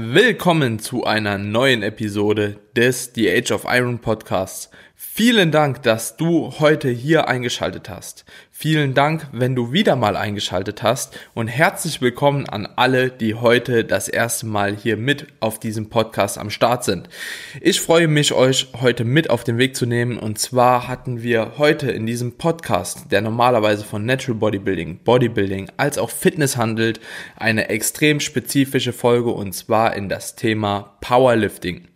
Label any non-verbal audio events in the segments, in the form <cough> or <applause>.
Willkommen zu einer neuen Episode des The Age of Iron Podcasts. Vielen Dank, dass du heute hier eingeschaltet hast. Vielen Dank, wenn du wieder mal eingeschaltet hast und herzlich willkommen an alle, die heute das erste Mal hier mit auf diesem Podcast am Start sind. Ich freue mich, euch heute mit auf den Weg zu nehmen und zwar hatten wir heute in diesem Podcast, der normalerweise von Natural Bodybuilding, Bodybuilding als auch Fitness handelt, eine extrem spezifische Folge und zwar in das Thema Powerlifting.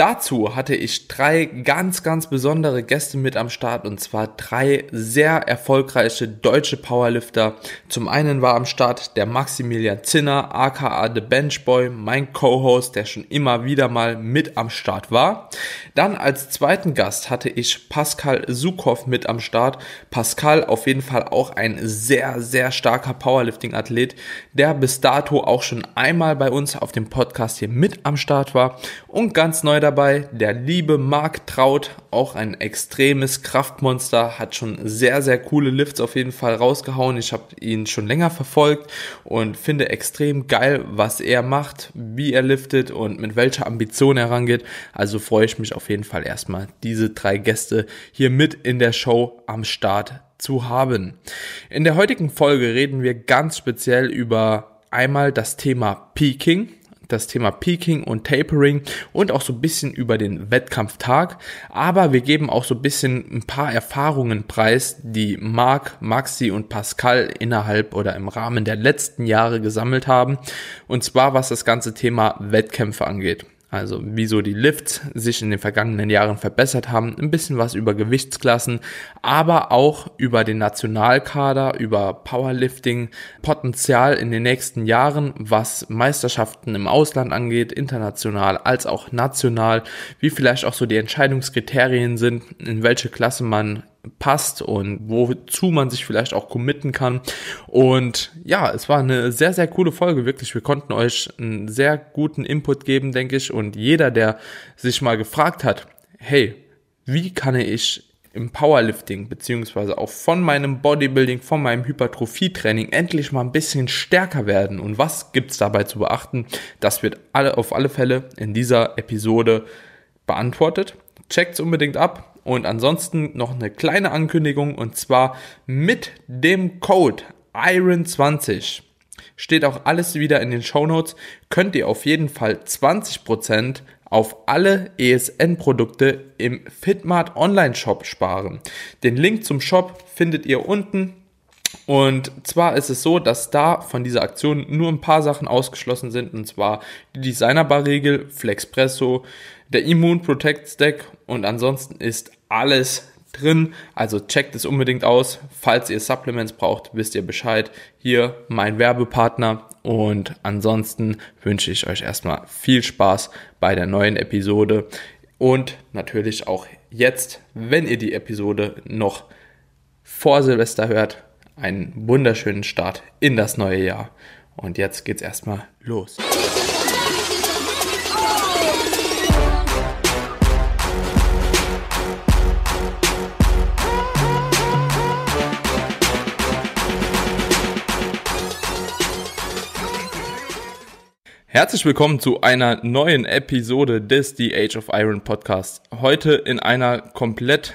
Dazu hatte ich drei ganz, ganz besondere Gäste mit am Start und zwar drei sehr erfolgreiche deutsche Powerlifter. Zum einen war am Start der Maximilian Zinner, aka The Benchboy, mein Co-Host, der schon immer wieder mal mit am Start war. Dann als zweiten Gast hatte ich Pascal Sukow mit am Start. Pascal auf jeden Fall auch ein sehr, sehr starker Powerlifting-Athlet, der bis dato auch schon einmal bei uns auf dem Podcast hier mit am Start war und ganz neu dabei der liebe Marc Traut, auch ein extremes Kraftmonster, hat schon sehr, sehr coole Lifts auf jeden Fall rausgehauen. Ich habe ihn schon länger verfolgt und finde extrem geil, was er macht, wie er liftet und mit welcher Ambition er rangeht. Also freue ich mich auf jeden Fall erstmal, diese drei Gäste hier mit in der Show am Start zu haben. In der heutigen Folge reden wir ganz speziell über einmal das Thema Peaking das Thema Peaking und Tapering und auch so ein bisschen über den Wettkampftag. Aber wir geben auch so ein bisschen ein paar Erfahrungen preis, die Marc, Maxi und Pascal innerhalb oder im Rahmen der letzten Jahre gesammelt haben. Und zwar was das ganze Thema Wettkämpfe angeht. Also wieso die Lifts sich in den vergangenen Jahren verbessert haben, ein bisschen was über Gewichtsklassen, aber auch über den Nationalkader, über Powerlifting, Potenzial in den nächsten Jahren, was Meisterschaften im Ausland angeht, international als auch national, wie vielleicht auch so die Entscheidungskriterien sind, in welche Klasse man passt und wozu man sich vielleicht auch committen kann. Und ja, es war eine sehr, sehr coole Folge, wirklich. Wir konnten euch einen sehr guten Input geben, denke ich. Und jeder, der sich mal gefragt hat, hey, wie kann ich im Powerlifting beziehungsweise auch von meinem Bodybuilding, von meinem Hypertrophie-Training endlich mal ein bisschen stärker werden und was gibt's dabei zu beachten, das wird alle auf alle Fälle in dieser Episode beantwortet. Checkt's unbedingt ab, und ansonsten noch eine kleine Ankündigung und zwar mit dem Code IRON20 steht auch alles wieder in den Show Notes, könnt ihr auf jeden Fall 20% auf alle ESN-Produkte im Fitmart Online-Shop sparen. Den Link zum Shop findet ihr unten. Und zwar ist es so, dass da von dieser Aktion nur ein paar Sachen ausgeschlossen sind, und zwar die Designerbar-Regel, Flexpresso, der Immune Protect Stack und ansonsten ist alles drin. Also checkt es unbedingt aus. Falls ihr Supplements braucht, wisst ihr Bescheid. Hier mein Werbepartner. Und ansonsten wünsche ich euch erstmal viel Spaß bei der neuen Episode. Und natürlich auch jetzt, wenn ihr die Episode noch vor Silvester hört, einen wunderschönen Start in das neue Jahr. Und jetzt geht's erstmal los. Herzlich willkommen zu einer neuen Episode des The Age of Iron Podcast. Heute in einer komplett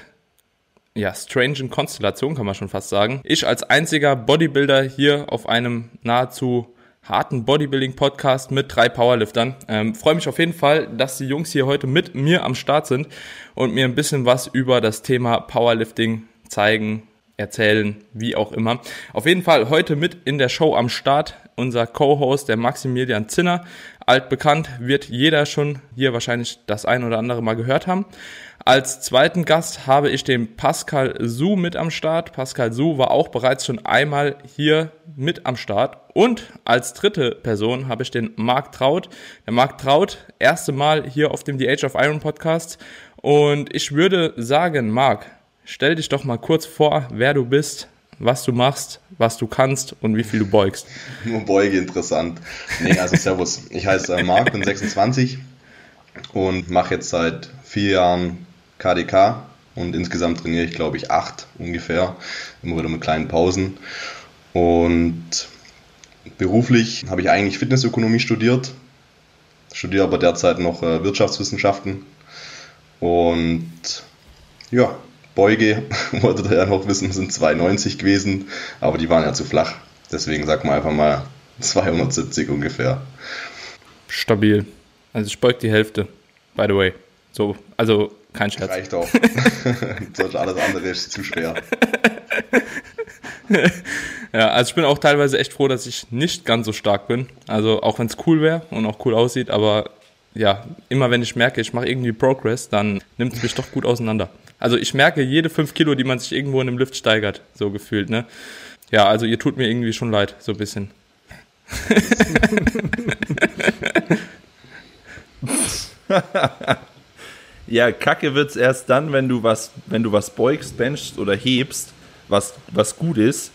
ja, strangen Konstellation kann man schon fast sagen. Ich als einziger Bodybuilder hier auf einem nahezu harten Bodybuilding-Podcast mit drei Powerliftern. Ähm, Freue mich auf jeden Fall, dass die Jungs hier heute mit mir am Start sind und mir ein bisschen was über das Thema Powerlifting zeigen, erzählen, wie auch immer. Auf jeden Fall heute mit in der Show am Start unser Co-Host, der Maximilian Zinner. Altbekannt wird jeder schon hier wahrscheinlich das ein oder andere mal gehört haben. Als zweiten Gast habe ich den Pascal Su mit am Start. Pascal Su war auch bereits schon einmal hier mit am Start. Und als dritte Person habe ich den Marc Traut. Der Marc Traut, erste Mal hier auf dem The Age of Iron Podcast. Und ich würde sagen, Marc, stell dich doch mal kurz vor, wer du bist, was du machst, was du kannst und wie viel du beugst. <laughs> Nur Beuge interessant. Nee, also Servus. Ich heiße äh, Marc, bin 26 und mache jetzt seit vier Jahren KDK und insgesamt trainiere ich, glaube ich, acht ungefähr, immer wieder mit kleinen Pausen. Und beruflich habe ich eigentlich Fitnessökonomie studiert, studiere aber derzeit noch äh, Wirtschaftswissenschaften. Und ja, Beuge, <laughs> wollte ihr ja noch wissen, sind 2,90 gewesen, aber die waren ja zu flach. Deswegen sagt man einfach mal <laughs> 270 ungefähr. Stabil. Also ich beug die Hälfte, by the way. So, also kein Scherz. Reicht auch. <laughs> alles andere ist zu schwer. ja, also ich bin auch teilweise echt froh, dass ich nicht ganz so stark bin. Also auch wenn es cool wäre und auch cool aussieht, aber ja, immer wenn ich merke, ich mache irgendwie Progress, dann nimmt es mich doch gut auseinander. Also ich merke jede fünf Kilo, die man sich irgendwo in einem Lift steigert, so gefühlt, ne? Ja, also ihr tut mir irgendwie schon leid, so ein bisschen. ja, Kacke wird's erst dann, wenn du was, wenn du was beugst, benchst oder hebst, was, was gut ist.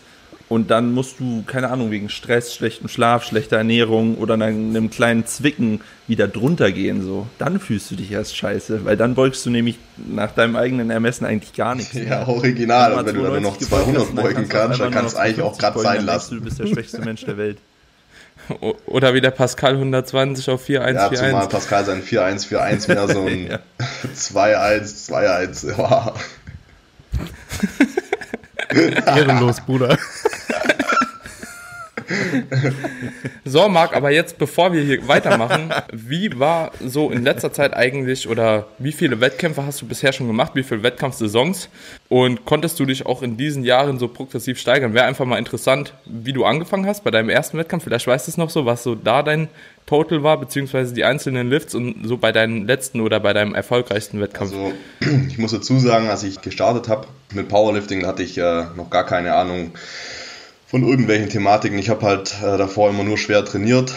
Und dann musst du, keine Ahnung, wegen Stress, schlechtem Schlaf, schlechter Ernährung oder einem kleinen Zwicken wieder drunter gehen. So. Dann fühlst du dich erst scheiße, weil dann beugst du nämlich nach deinem eigenen Ermessen eigentlich gar nichts. Mehr. Ja, original. Und wenn du dann noch 200 beugen kannst, dann kannst du eigentlich auch gerade sein lassen. Du bist der schwächste Mensch der Welt. Oder wie der Pascal 120 auf 4141. Ja, zumal Pascal sein 4141 wieder so ein <laughs> <laughs> 2-1, 2-1. <laughs> <laughs> Ehrenlos, Bruder. So, Marc, aber jetzt, bevor wir hier weitermachen, wie war so in letzter Zeit eigentlich oder wie viele Wettkämpfe hast du bisher schon gemacht? Wie viele Wettkampfsaisons? Und konntest du dich auch in diesen Jahren so progressiv steigern? Wäre einfach mal interessant, wie du angefangen hast bei deinem ersten Wettkampf. Vielleicht weißt du es noch so, was so da dein Total war, beziehungsweise die einzelnen Lifts und so bei deinem letzten oder bei deinem erfolgreichsten Wettkampf. Also, ich muss dazu sagen, als ich gestartet habe mit Powerlifting, hatte ich äh, noch gar keine Ahnung, von irgendwelchen Thematiken. Ich habe halt äh, davor immer nur schwer trainiert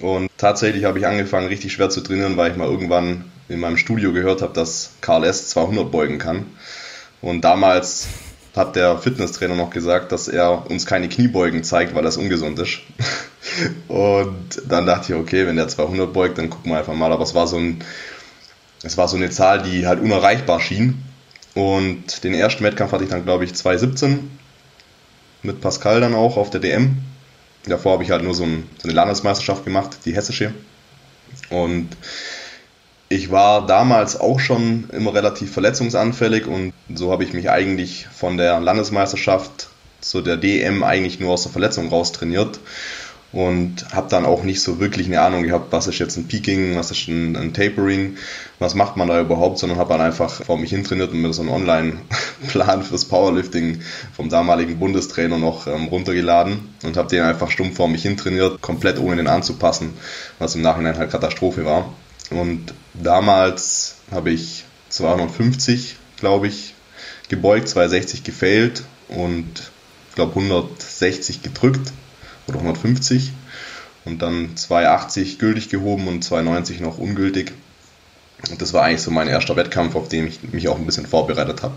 und tatsächlich habe ich angefangen, richtig schwer zu trainieren, weil ich mal irgendwann in meinem Studio gehört habe, dass Karl S. 200 beugen kann. Und damals hat der Fitnesstrainer noch gesagt, dass er uns keine Kniebeugen zeigt, weil das ungesund ist. <laughs> Und dann dachte ich, okay, wenn der 200 beugt, dann gucken wir einfach mal. Aber es war so ein, es war so eine Zahl, die halt unerreichbar schien. Und den ersten Wettkampf hatte ich dann, glaube ich, 217 mit Pascal dann auch auf der DM. Davor habe ich halt nur so, ein, so eine Landesmeisterschaft gemacht, die hessische. Und ich war damals auch schon immer relativ verletzungsanfällig und so habe ich mich eigentlich von der Landesmeisterschaft zu der DM eigentlich nur aus der Verletzung raus trainiert und habe dann auch nicht so wirklich eine Ahnung gehabt, was ist jetzt ein Peaking, was ist ein, ein Tapering, was macht man da überhaupt, sondern habe dann einfach vor mich hintrainiert und mir so einen Online-Plan fürs Powerlifting vom damaligen Bundestrainer noch ähm, runtergeladen und habe den einfach stumpf vor mich hintrainiert, komplett ohne den anzupassen, was im Nachhinein halt Katastrophe war. Und damals habe ich 250, glaube ich, gebeugt, 260 gefailt und ich glaube 160 gedrückt oder 150 und dann 280 gültig gehoben und 290 noch ungültig. Und das war eigentlich so mein erster Wettkampf, auf den ich mich auch ein bisschen vorbereitet habe.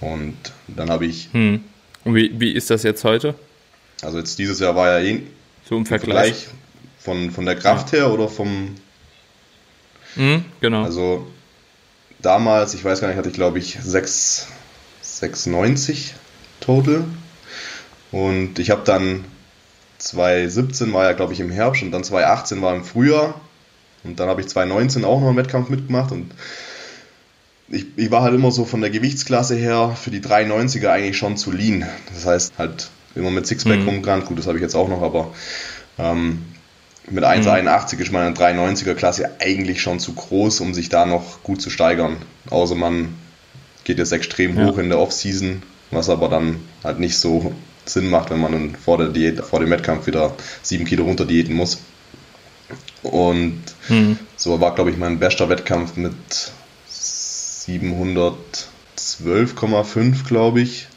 Und dann habe ich. Hm. Und wie, wie ist das jetzt heute? Also jetzt dieses Jahr war ja eh so im Vergleich. Vergleich von, von der Kraft ja. her oder vom. Hm, genau. Also damals, ich weiß gar nicht, hatte ich glaube ich 6, 690 total. Und ich habe dann 2017 war ja, glaube ich, im Herbst und dann 2018 war im Frühjahr. Und dann habe ich 2019 auch noch einen Wettkampf mitgemacht und ich, ich, war halt immer so von der Gewichtsklasse her für die 390er eigentlich schon zu lean. Das heißt halt immer mit Sixpack mhm. rumgerannt. Gut, das habe ich jetzt auch noch, aber ähm, mit 1,81 mhm. ist meine 390er Klasse eigentlich schon zu groß, um sich da noch gut zu steigern. Außer man geht jetzt extrem ja. hoch in der Offseason, was aber dann halt nicht so Sinn macht, wenn man dann vor der Diät, vor dem Wettkampf wieder sieben Kilo runter diäten muss. Und hm. so war, glaube ich, mein bester Wettkampf mit 712,5, glaube ich,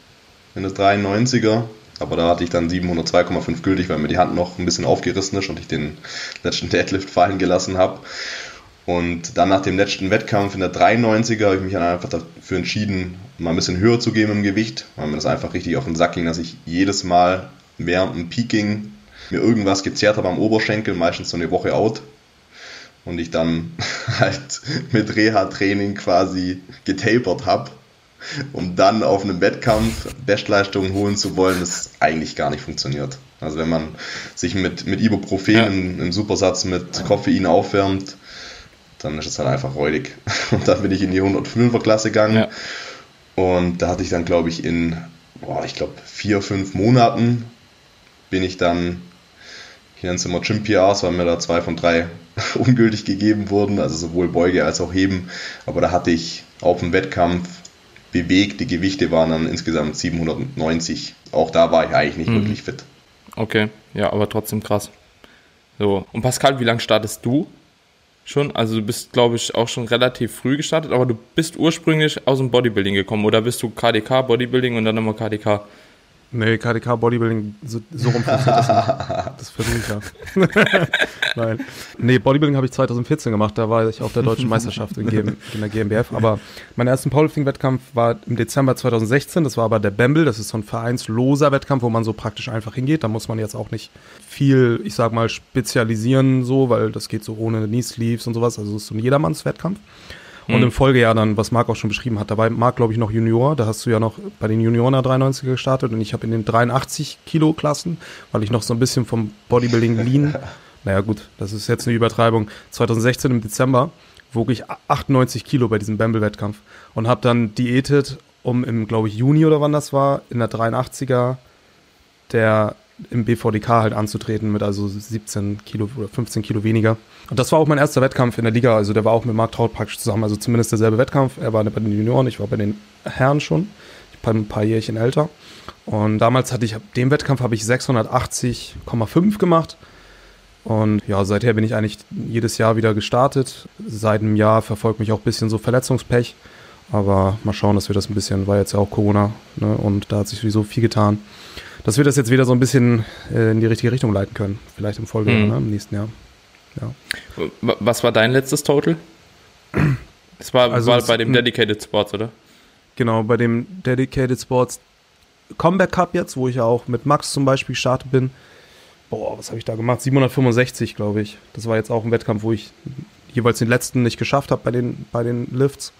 in der 93er. Aber da hatte ich dann 702,5 gültig, weil mir die Hand noch ein bisschen aufgerissen ist und ich den letzten Deadlift fallen gelassen habe. Und dann nach dem letzten Wettkampf in der 93er habe ich mich dann einfach dafür entschieden, mal ein bisschen höher zu gehen im Gewicht, weil mir das einfach richtig auf den Sack ging, dass ich jedes Mal während dem Peaking mir irgendwas gezerrt habe am Oberschenkel, meistens so eine Woche out. Und ich dann <laughs> halt mit Reha-Training quasi getapert habe. um dann auf einem Wettkampf Bestleistungen holen zu wollen, das eigentlich gar nicht funktioniert. Also wenn man sich mit, mit Ibuprofen ja. im, im Supersatz mit Koffein aufwärmt, dann ist es halt einfach räudig. <laughs> Und dann bin ich in die 105er Klasse gegangen. Ja. Und da hatte ich dann, glaube ich, in, boah, ich glaube, vier, fünf Monaten bin ich dann, ich nenne es immer Gym PRs, weil mir da zwei von drei <laughs> ungültig gegeben wurden, also sowohl Beuge als auch Heben. Aber da hatte ich auf dem Wettkampf bewegt, die Gewichte waren dann insgesamt 790. Auch da war ich eigentlich nicht mhm. wirklich fit. Okay, ja, aber trotzdem krass. So, und Pascal, wie lange startest du schon? Also du bist, glaube ich, auch schon relativ früh gestartet, aber du bist ursprünglich aus dem Bodybuilding gekommen oder bist du KDK Bodybuilding und dann immer KDK? Nee, KDK Bodybuilding, so, so rum funktioniert das nicht. <laughs> Das versuche ich ja. <laughs> Nein. Nee, Bodybuilding habe ich 2014 gemacht, da war ich auf der deutschen Meisterschaft in, GM, <laughs> in der GmbF. Aber mein ersten Powerlifting-Wettkampf war im Dezember 2016, das war aber der Bamble, das ist so ein vereinsloser Wettkampf, wo man so praktisch einfach hingeht. Da muss man jetzt auch nicht viel, ich sag mal, spezialisieren so, weil das geht so ohne Knee-Sleeves und sowas, also es ist so ein Jedermanns-Wettkampf. Und mhm. im Folgejahr dann, was Marc auch schon beschrieben hat, da war Marc, glaube ich, noch Junior. Da hast du ja noch bei den Junioren 93er gestartet und ich habe in den 83 Kilo Klassen, weil ich noch so ein bisschen vom Bodybuilding lean. <laughs> naja, gut, das ist jetzt eine Übertreibung. 2016 im Dezember wog ich 98 Kilo bei diesem Bamble-Wettkampf und habe dann diätet, um im, glaube ich, Juni oder wann das war, in der 83er der im BVDK halt anzutreten mit also 17 Kilo oder 15 Kilo weniger. Und das war auch mein erster Wettkampf in der Liga. Also der war auch mit Marc Traut praktisch zusammen. Also zumindest derselbe Wettkampf. Er war bei den Junioren, ich war bei den Herren schon. Ich bin ein paar Jährchen älter. Und damals hatte ich, dem Wettkampf habe ich 680,5 gemacht. Und ja, seither bin ich eigentlich jedes Jahr wieder gestartet. Seit einem Jahr verfolgt mich auch ein bisschen so Verletzungspech. Aber mal schauen, dass wir das ein bisschen, war jetzt ja auch Corona, ne? Und da hat sich sowieso viel getan dass wir das jetzt wieder so ein bisschen äh, in die richtige Richtung leiten können. Vielleicht im Folgejahr, mhm. ne, im nächsten Jahr. Ja. Was war dein letztes Total? Das war, also war bei dem Dedicated Sports, oder? Genau, bei dem Dedicated Sports Comeback Cup jetzt, wo ich ja auch mit Max zum Beispiel gestartet bin. Boah, was habe ich da gemacht? 765, glaube ich. Das war jetzt auch ein Wettkampf, wo ich jeweils den letzten nicht geschafft habe bei den, bei den Lifts.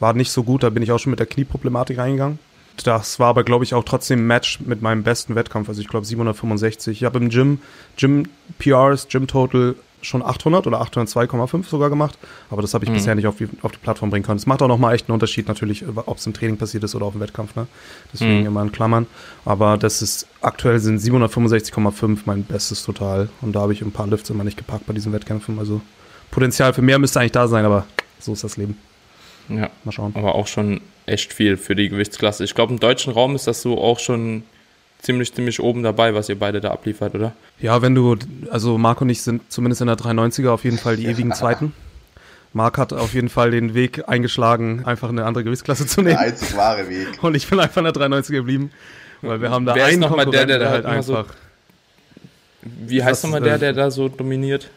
War nicht so gut, da bin ich auch schon mit der Knieproblematik reingegangen. Das war aber, glaube ich, auch trotzdem ein Match mit meinem besten Wettkampf. Also ich glaube 765. Ich habe im Gym, Gym PRs, Gym Total schon 800 oder 802,5 sogar gemacht. Aber das habe ich mhm. bisher nicht auf die, auf die Plattform bringen können. Es macht auch nochmal echt einen Unterschied natürlich, ob es im Training passiert ist oder auf dem Wettkampf. Ne? Deswegen mhm. immer in Klammern. Aber das ist, aktuell sind 765,5 mein bestes Total. Und da habe ich ein paar Lifts immer nicht gepackt bei diesen Wettkämpfen. Also Potenzial für mehr müsste eigentlich da sein, aber so ist das Leben. Ja, mal schauen. Aber auch schon echt viel für die Gewichtsklasse. Ich glaube, im deutschen Raum ist das so auch schon ziemlich, ziemlich oben dabei, was ihr beide da abliefert, oder? Ja, wenn du, also Marco und ich sind zumindest in der 390er auf jeden Fall die ewigen Zweiten. Marc hat auf jeden Fall den Weg eingeschlagen, einfach eine andere Gewichtsklasse zu nehmen. Der einzig wahre Weg. Und ich bin einfach in der 390er geblieben, weil wir haben da Wer einen ist noch mal der, der, der halt einfach. So, wie heißt nochmal der, der da so dominiert?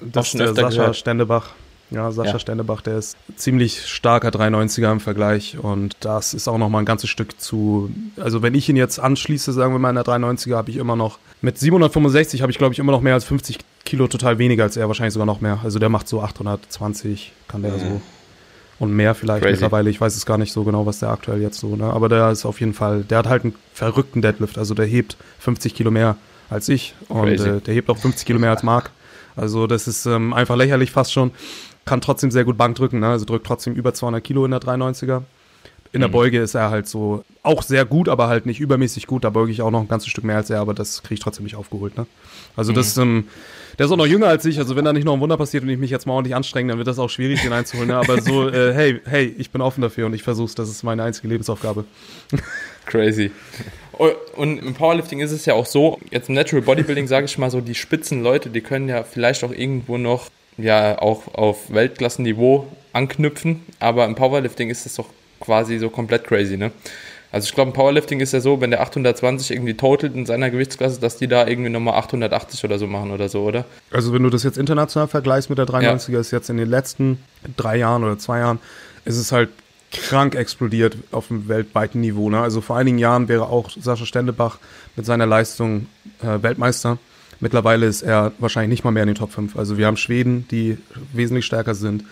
Das ist der Sascha gehört. Stendebach. Ja, Sascha ja. Stendebach, der ist ziemlich starker 390er im Vergleich und das ist auch noch mal ein ganzes Stück zu, also wenn ich ihn jetzt anschließe, sagen wir mal in der 390er, habe ich immer noch, mit 765 habe ich glaube ich immer noch mehr als 50 Kilo total weniger als er, wahrscheinlich sogar noch mehr. Also der macht so 820, kann der mhm. so und mehr vielleicht Crazy. mittlerweile. Ich weiß es gar nicht so genau, was der aktuell jetzt so, ne? Aber der ist auf jeden Fall, der hat halt einen verrückten Deadlift. Also der hebt 50 Kilo mehr als ich und äh, der hebt auch 50 Kilo mehr als Marc. Also das ist ähm, einfach lächerlich fast schon kann trotzdem sehr gut Bank drücken, ne? also drückt trotzdem über 200 Kilo in der 390er. In der mhm. Beuge ist er halt so auch sehr gut, aber halt nicht übermäßig gut. Da beuge ich auch noch ein ganzes Stück mehr als er, aber das kriege ich trotzdem nicht aufgeholt. Ne? Also mhm. das, ähm, der ist auch noch jünger als ich. Also wenn da nicht noch ein Wunder passiert und ich mich jetzt mal ordentlich anstrenge, dann wird das auch schwierig, den einzuholen. Ne? Aber so, äh, <laughs> hey, hey, ich bin offen dafür und ich versuche es. Das ist meine einzige Lebensaufgabe. Crazy. Oh, und im Powerlifting ist es ja auch so, jetzt im Natural Bodybuilding sage ich mal so, die Spitzenleute, die können ja vielleicht auch irgendwo noch ja auch auf Weltklassenniveau anknüpfen, aber im Powerlifting ist es doch quasi so komplett crazy, ne? Also ich glaube, im Powerlifting ist ja so, wenn der 820 irgendwie totalt in seiner Gewichtsklasse, dass die da irgendwie nochmal 880 oder so machen oder so, oder? Also wenn du das jetzt international vergleichst mit der 93er, ja. ist jetzt in den letzten drei Jahren oder zwei Jahren, ist es halt krank explodiert auf dem weltweiten Niveau. Ne? Also vor einigen Jahren wäre auch Sascha Stendebach mit seiner Leistung äh, Weltmeister. Mittlerweile ist er wahrscheinlich nicht mal mehr in den Top 5. Also wir haben Schweden, die wesentlich stärker sind.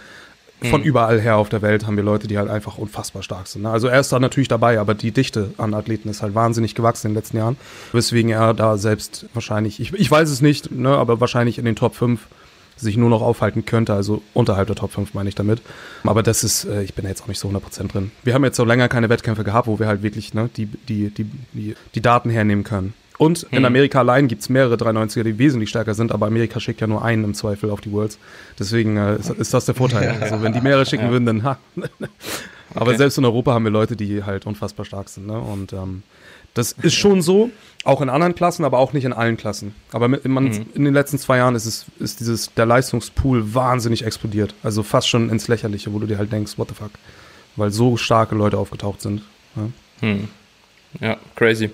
von überall her auf der Welt haben wir Leute, die halt einfach unfassbar stark sind. Ne? Also er ist da natürlich dabei, aber die Dichte an Athleten ist halt wahnsinnig gewachsen in den letzten Jahren, weswegen er da selbst wahrscheinlich, ich, ich weiß es nicht, ne, aber wahrscheinlich in den Top 5 sich nur noch aufhalten könnte, also unterhalb der Top 5 meine ich damit. Aber das ist, äh, ich bin jetzt auch nicht so 100% drin. Wir haben jetzt so länger keine Wettkämpfe gehabt, wo wir halt wirklich ne, die, die, die, die, die Daten hernehmen können. Und in Hm. Amerika allein gibt es mehrere 390er, die wesentlich stärker sind, aber Amerika schickt ja nur einen im Zweifel auf die Worlds. Deswegen äh, ist, ist das der Vorteil. Also wenn die mehrere schicken würden, dann ha. <laughs> aber Okay. selbst in Europa haben wir Leute, die halt unfassbar stark sind. Ne? Und ähm, das ist schon so, auch in anderen Klassen, aber auch nicht in allen Klassen. Aber mit, man, Mhm. in den letzten zwei Jahren ist es ist dieses der Leistungspool wahnsinnig explodiert. Also fast schon ins Lächerliche, wo du dir halt denkst, what the fuck, weil so starke Leute aufgetaucht sind. ne? Ja. Hm. Ja, crazy.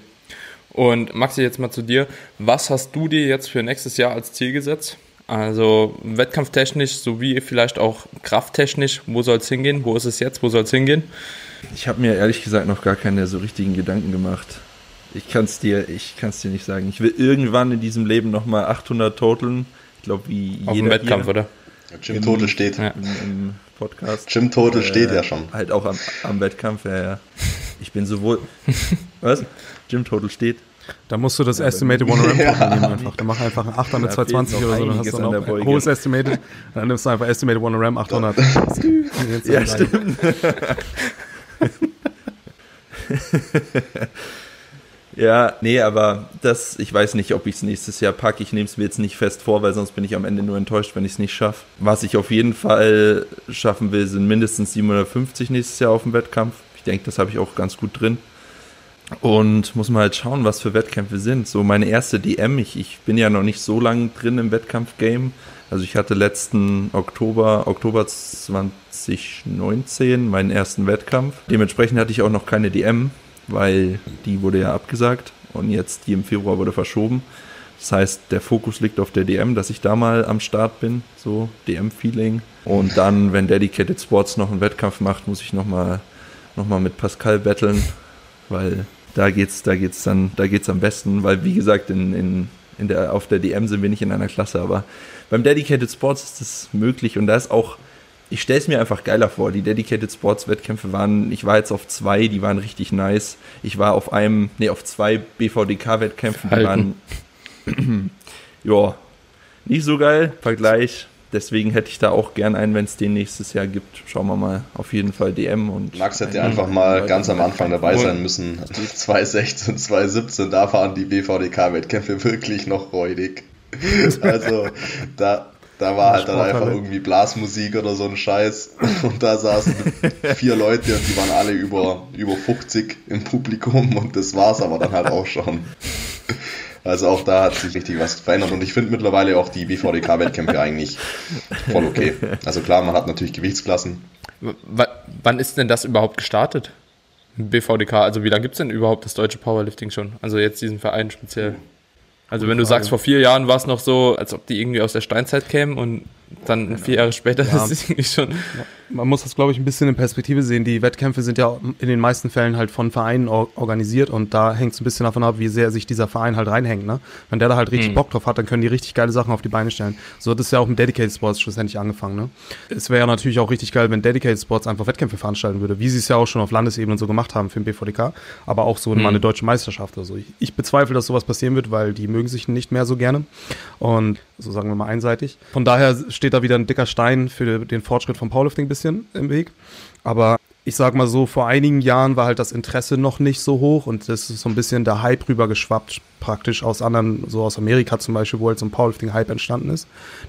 Und Maxi, jetzt mal zu dir. Was hast du dir jetzt für nächstes Jahr als Ziel gesetzt? Also wettkampftechnisch sowie vielleicht auch krafttechnisch. Wo soll es hingehen? Wo ist es jetzt? Wo soll es hingehen? Ich habe mir ehrlich gesagt noch gar keine so richtigen Gedanken gemacht. Ich kann es dir, ich kann's dir nicht sagen. Ich will irgendwann in diesem Leben nochmal 800 toteln. Ich glaube, wie Auf dem jeder Wettkampf, hier oder? Jim Total steht. Im, im Podcast. Jim Total Äh, steht ja schon. Halt auch am, am Wettkampf, ja, ja. Ich bin sowohl. <laughs> Was? Jim Total steht. Da musst du das Ja, Estimated One <laughs> RAM Ja. nehmen einfach. Dann mach einfach ein 8 an fehlt 220 noch oder so, dann hast du Beuge. ein hohes Estimated. Dann nimmst du einfach Estimated One RAM 800. Ja, stimmt. <laughs> ja, nee, aber das, ich weiß nicht, ob ich es nächstes Jahr packe. Ich nehme es mir jetzt nicht fest vor, weil sonst bin ich am Ende nur enttäuscht, wenn ich es nicht schaffe. Was ich auf jeden Fall schaffen will, sind mindestens 750 nächstes Jahr auf dem Wettkampf. Denke, das habe ich auch ganz gut drin. Und muss mal halt schauen, was für Wettkämpfe sind. So meine erste DM, ich, ich bin ja noch nicht so lange drin im Wettkampfgame. Also ich hatte letzten Oktober, Oktober 2019 meinen ersten Wettkampf. Dementsprechend hatte ich auch noch keine DM, weil die wurde ja abgesagt und jetzt die im Februar wurde verschoben. Das heißt, der Fokus liegt auf der DM, dass ich da mal am Start bin, so DM-Feeling. Und dann, wenn Dedicated Sports noch einen Wettkampf macht, muss ich nochmal noch mal mit Pascal battlen, weil da geht's, da geht's dann, da geht's am besten, weil wie gesagt, in, in, in der, auf der DM sind wir nicht in einer Klasse, aber beim Dedicated Sports ist das möglich und da ist auch, ich stelle es mir einfach geiler vor. Die Dedicated Sports Wettkämpfe waren, ich war jetzt auf zwei, die waren richtig nice. Ich war auf einem, nee, auf zwei BVDK Wettkämpfen, die waren, <clears throat> ja, nicht so geil, Vergleich. Deswegen hätte ich da auch gern einen, wenn es den nächstes Jahr gibt. Schauen wir mal. Auf jeden Fall DM und. Max hätte einfach mal ganz am Anfang dabei sein müssen. 2016, 2017, da waren die BVDK-Wettkämpfe wirklich noch räudig. <laughs> Also, da, da war halt dann einfach irgendwie Blasmusik oder so ein Scheiß. Und da saßen <laughs> vier Leute und die waren alle über, über 50 im Publikum und das war's aber dann halt auch schon. <laughs> Also auch da hat sich richtig was verändert und ich finde mittlerweile auch die BVDK-Wettkämpfe eigentlich voll okay. Also klar, man hat natürlich Gewichtsklassen, W wann ist denn das überhaupt gestartet? BVDK, also wie lange gibt es denn überhaupt das deutsche Powerlifting schon? Also jetzt diesen Verein speziell. Also wenn du sagst, vor vier Jahren war es noch so, als ob die irgendwie aus der Steinzeit kämen und dann vier Jahre später Ja. ist es irgendwie schon. Man muss das, glaube ich, ein bisschen in Perspektive sehen. Die Wettkämpfe sind ja in den meisten Fällen halt von Vereinen or organisiert und da hängt es ein bisschen davon ab, wie sehr sich dieser Verein halt reinhängt. Ne? Wenn der da halt richtig Mhm. Bock drauf hat, dann können die richtig geile Sachen auf die Beine stellen. So hat es ja auch im Dedicated Sports schlussendlich angefangen. Ne? Es wäre ja natürlich auch richtig geil, wenn Dedicated Sports einfach Wettkämpfe veranstalten würde, wie sie es ja auch schon auf Landesebene so gemacht haben für den BVDK, aber auch so mal Mhm. eine deutsche Meisterschaft oder so. Ich, ich bezweifle, dass sowas passieren wird, weil die mögen sich nicht mehr so gerne und so sagen wir mal einseitig. Von daher steht da wieder ein dicker Stein für den Fortschritt vom Powerlifting ein bisschen im Weg. Aber ich sag mal so, vor einigen Jahren war halt das Interesse noch nicht so hoch und das ist so ein bisschen der Hype rübergeschwappt, praktisch aus anderen, so aus Amerika zum Beispiel, wo halt so ein Powerlifting-Hype entstanden ist,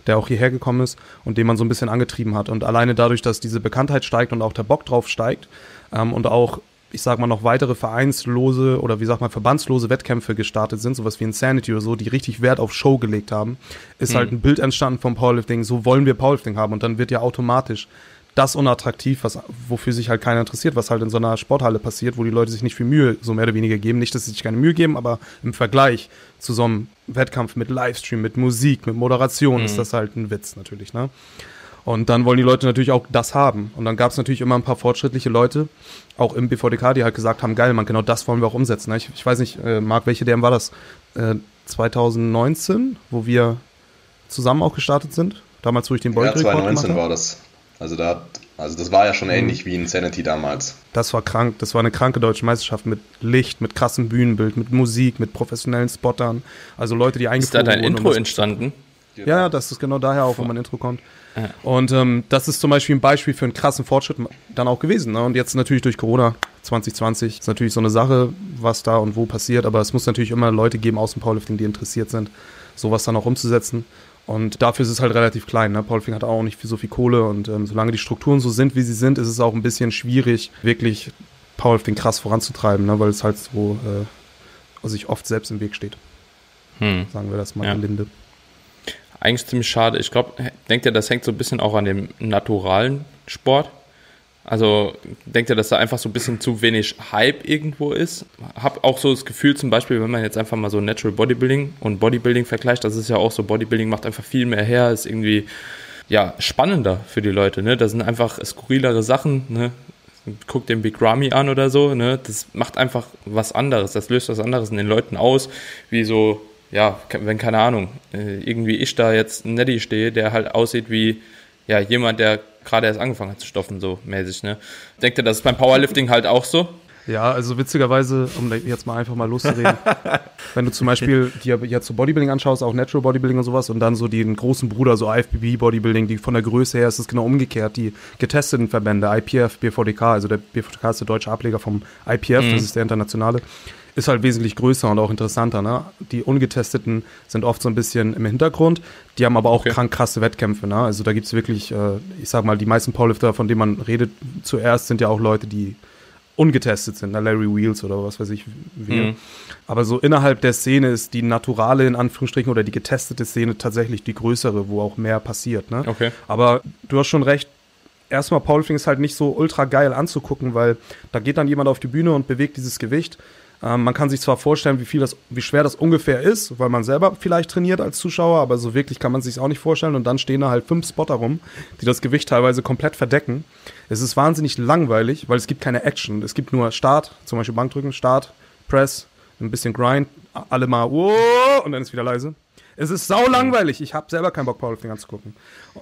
der auch hierher gekommen ist und den man so ein bisschen angetrieben hat. Und alleine dadurch, dass diese Bekanntheit steigt und auch der Bock drauf steigt ähm, und auch ich sag mal, noch weitere vereinslose oder wie sagt man, verbandslose Wettkämpfe gestartet sind, sowas wie Insanity oder so, die richtig Wert auf Show gelegt haben, ist Mhm. halt ein Bild entstanden vom Powerlifting, so wollen wir Powerlifting haben und dann wird ja automatisch das unattraktiv, was, wofür sich halt keiner interessiert, was halt in so einer Sporthalle passiert, wo die Leute sich nicht viel Mühe, so mehr oder weniger geben. Nicht, dass sie sich keine Mühe geben, aber im Vergleich zu so einem Wettkampf mit Livestream, mit Musik, mit Moderation Mhm. ist das halt ein Witz natürlich, ne? Und dann wollen die Leute natürlich auch das haben. Und dann gab es natürlich immer ein paar fortschrittliche Leute, auch im BVDK, die halt gesagt haben, geil, man, genau das wollen wir auch umsetzen. Ich, ich weiß nicht, äh, Marc, welche DM war das? Äh, 2019, wo wir zusammen auch gestartet sind? Damals, wo ich den Ja, Beuterekord gemacht 2019 habe? war das. Also da Also das war ja schon ähnlich wie in Sanity damals. Das war krank. Das war eine kranke deutsche Meisterschaft mit Licht, mit krassem Bühnenbild, mit Musik, mit professionellen Spottern. Also Leute, die Ist da eingeflogen dein wurden, Intro entstanden? Ja, ja, das ist genau daher auch, wo mein Intro kommt. Und ähm, das ist zum Beispiel ein Beispiel für einen krassen Fortschritt dann auch gewesen. Ne? Und jetzt natürlich durch Corona 2020 ist natürlich so eine Sache, was da und wo passiert. Aber es muss natürlich immer Leute geben aus dem Powerlifting, die interessiert sind, sowas dann auch umzusetzen. Und dafür ist es halt relativ klein. Ne? Powerlifting hat auch nicht viel, so viel Kohle. Und ähm, solange die Strukturen so sind, wie sie sind, ist es auch ein bisschen schwierig, wirklich Powerlifting krass voranzutreiben, ne? weil es halt so äh, sich oft selbst im Weg steht. Hm. Sagen wir das mal Ja. gelinde. Eigentlich ziemlich schade. Ich glaube, denkt ihr, das hängt so ein bisschen auch an dem naturalen Sport? Also denkt ihr, dass da einfach so ein bisschen zu wenig Hype irgendwo ist? Hab auch so das Gefühl, zum Beispiel, wenn man jetzt einfach mal so Natural Bodybuilding und Bodybuilding vergleicht, das ist ja auch so, Bodybuilding macht einfach viel mehr her, ist irgendwie ja spannender für die Leute. Ne? Das sind einfach skurrilere Sachen. Ne? Guck den Big Ramy an oder so. Ne? Das macht einfach was anderes. Das löst was anderes in den Leuten aus, wie so ja, wenn keine Ahnung, äh, irgendwie ich da jetzt Neddy stehe, der halt aussieht wie ja, jemand, der gerade erst angefangen hat zu stoffen, so mäßig, ne? Denkt ihr, das ist beim Powerlifting halt auch so? Ja, also witzigerweise, um jetzt mal einfach mal loszureden, <laughs> wenn du zum Beispiel dir jetzt so Bodybuilding anschaust, auch Natural Bodybuilding und sowas, und dann so den großen Bruder, so IFBB Bodybuilding, die von der Größe her ist es genau umgekehrt, die getesteten Verbände, IPF, BVDK, also der BVDK ist der deutsche Ableger vom IPF, das ist der internationale, ist halt wesentlich größer und auch interessanter. Ne? Die Ungetesteten sind oft so ein bisschen im Hintergrund, die haben aber auch Okay. krank krasse Wettkämpfe. Ne? Also da gibt's wirklich, äh, ich sag mal, die meisten Powerlifter, von denen man redet zuerst, sind ja auch Leute, die ungetestet sind, ne? Larry Wheels oder was weiß ich. Mhm. Aber so innerhalb der Szene ist die naturale, in Anführungsstrichen, oder die getestete Szene tatsächlich die größere, wo auch mehr passiert. Ne? Okay. Aber du hast schon recht, erstmal Powerlifting ist halt nicht so ultra geil anzugucken, weil da geht dann jemand auf die Bühne und bewegt dieses Gewicht. Ähm, man kann sich zwar vorstellen, wie viel das, wie schwer das ungefähr ist, weil man selber vielleicht trainiert als Zuschauer, aber so wirklich kann man sich auch nicht vorstellen. Und dann stehen da halt fünf Spotter rum, die das Gewicht teilweise komplett verdecken. Es ist wahnsinnig langweilig, weil es gibt keine Action. Es gibt nur Start, zum Beispiel Bankdrücken, Start, Press, ein bisschen Grind, alle mal wow, und dann ist wieder leise. Es ist sau langweilig. Ich habe selber keinen Bock, Powerlifting anzugucken.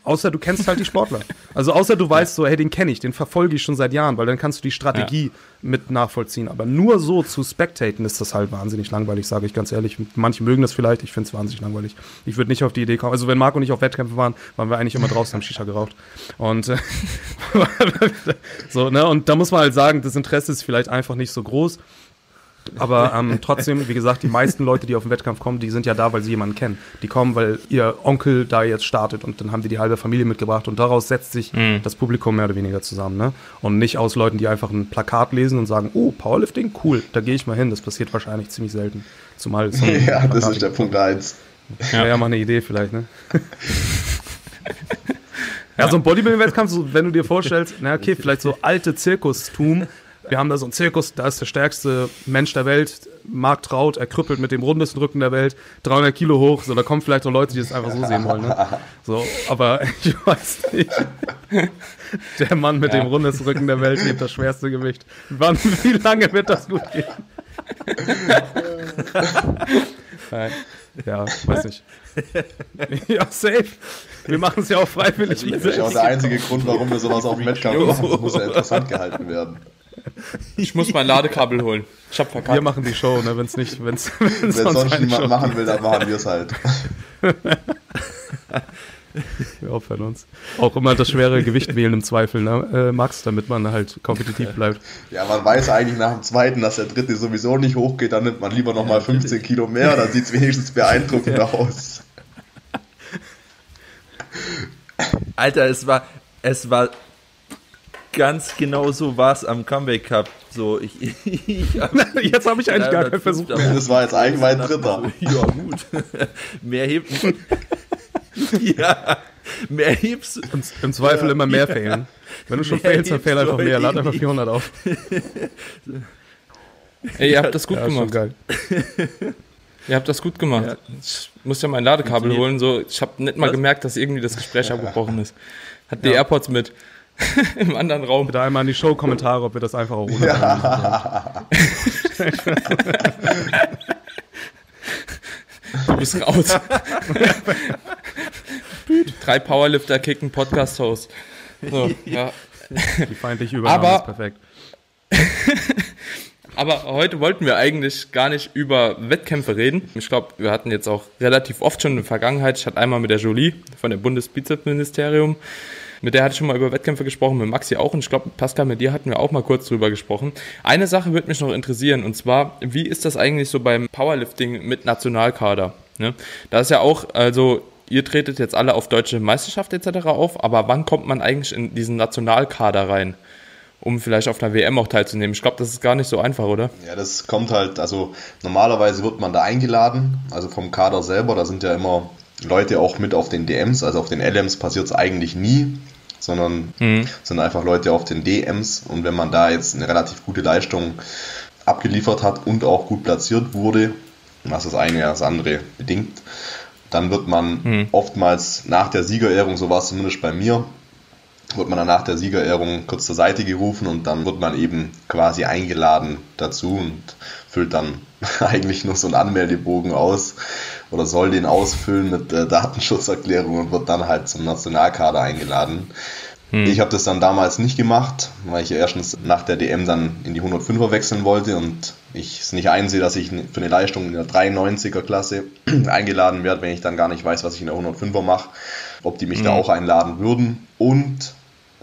Außer du kennst halt die Sportler. Also außer du weißt so, hey, den kenne ich, den verfolge ich schon seit Jahren, weil dann kannst du die Strategie mit nachvollziehen. Aber nur so zu spectaten ist das halt wahnsinnig langweilig, sage ich ganz ehrlich. Manche mögen das vielleicht, ich finde es wahnsinnig langweilig. Ich würde nicht auf die Idee kommen. Also wenn Marco und ich auf Wettkämpfe waren, waren wir eigentlich immer draußen am Shisha geraucht. Und äh, <laughs> so, ne? Und da muss man halt sagen, das Interesse ist vielleicht einfach nicht so groß. Aber ähm, trotzdem, wie gesagt, die meisten Leute, die auf den Wettkampf kommen, die sind ja da, weil sie jemanden kennen. Die kommen, weil ihr Onkel da jetzt startet und dann haben die die halbe Familie mitgebracht und daraus setzt sich das Publikum mehr oder weniger zusammen. Ne? Und nicht aus Leuten, die einfach ein Plakat lesen und sagen, oh, Powerlifting, cool, da gehe ich mal hin. Das passiert wahrscheinlich ziemlich selten. Zumal es so <laughs> Ja, das ist der. Punkt 1. Ja, ja, mal eine Idee vielleicht, ne? <laughs> ja, so ein Bodybuilding-Wettkampf, so, wenn du dir vorstellst, na okay, vielleicht so alte Zirkustum. Wir haben da so einen Zirkus, da ist der stärkste Mensch der Welt, Mark Traut, er krüppelt mit dem rundesten Rücken der Welt, 300 Kilo hoch, so, da kommen vielleicht auch Leute, die das einfach so sehen wollen, ne? <laughs> So, aber <laughs> ich weiß nicht. Der Mann mit dem rundesten Rücken der Welt hebt das schwerste Gewicht. Wann, wie lange wird das gut gehen? Nein. Ja, weiß nicht. Ja, safe. Wir machen es ja auch freiwillig. Das ist ja auch der einzige Grund, warum wir sowas auf dem Wettkampf machen. Das muss ja interessant gehalten werden. Ich muss mein Ladekabel holen. Ich hab Wir verkackt. machen die Show, ne? Wenn es nicht, wenn es Wenn sonst niemand Show machen will, dann machen wir es halt. <laughs> Wir opfern uns. Auch immer das schwere Gewicht wählen im Zweifel, ne? Äh, Max, damit man halt kompetitiv bleibt. Ja, man weiß eigentlich nach dem zweiten, dass der dritte sowieso nicht hochgeht, dann nimmt man lieber nochmal 15 Kilo mehr, dann sieht es wenigstens beeindruckender <laughs> aus. Alter, es war, es war ganz genau so war es am Comeback Cup. So, ich, ich hab Jetzt habe ich eigentlich gar keinen Versuch. 305 Das war jetzt eigentlich mein dritter. Ja, gut. Mehr hebt. ja, mehr hebst du. Im, Im Zweifel immer mehr fehlen. Wenn du schon Mehr failst, dann fail einfach mehr. Lad einfach nicht. 400 auf. <laughs> Ey, ihr habt das gut Ja, gemacht. geil. <laughs> Ihr habt das gut gemacht. Ich muss ja mein Ladekabel holen. So, ich habe nicht mal Was? gemerkt, dass irgendwie das Gespräch <laughs> abgebrochen ist. Hat die AirPods mit <laughs> im anderen Raum. Bitte einmal in die Show-Kommentare, ob wir das einfach auch ohne ja. Du bist raus. Drei Powerlifter kicken Podcast-Host. So, ja. Die feindliche Übernahme Aber- ist perfekt. <laughs> Aber heute wollten wir eigentlich gar nicht über Wettkämpfe reden. Ich glaube, wir hatten jetzt auch relativ oft schon in der Vergangenheit. Ich hatte einmal mit der Jolie von der Bundesbizepsministerium. Mit der hatte ich schon mal über Wettkämpfe gesprochen, mit Maxi auch. Und ich glaube, Pascal, mit dir hatten wir auch mal kurz drüber gesprochen. Eine Sache würde mich noch interessieren. Und zwar, wie ist das eigentlich so beim Powerlifting mit Nationalkader? Ne? Da ist ja auch, also ihr tretet jetzt alle auf deutsche Meisterschaft etc. auf. Aber wann kommt man eigentlich in diesen Nationalkader rein? um vielleicht auf einer WM auch teilzunehmen. Ich glaube, das ist gar nicht so einfach, oder? Ja, das kommt halt, also normalerweise wird man da eingeladen, also vom Kader selber, da sind ja immer Leute auch mit auf den DMs, also auf den LMs passiert es eigentlich nie, sondern sind einfach Leute auf den DMs und wenn man da jetzt eine relativ gute Leistung abgeliefert hat und auch gut platziert wurde, was das eine ja das andere bedingt, dann wird man oftmals nach der Siegerehrung, so war es zumindest bei mir, wird man dann nach der Siegerehrung kurz zur Seite gerufen und dann wird man eben quasi eingeladen dazu. Und füllt dann <laughs> eigentlich nur so einen Anmeldebogen aus oder soll den ausfüllen mit äh, Datenschutzerklärung und wird dann halt zum Nationalkader eingeladen. Ich habe das dann damals nicht gemacht, weil ich ja erstens nach der DM dann in die 105er wechseln wollte und ich es nicht einsehe, dass ich für eine Leistung in der 93er Klasse <clears throat> eingeladen werde, wenn ich dann gar nicht weiß, was ich in der 105er mache, ob die mich da auch einladen würden. Und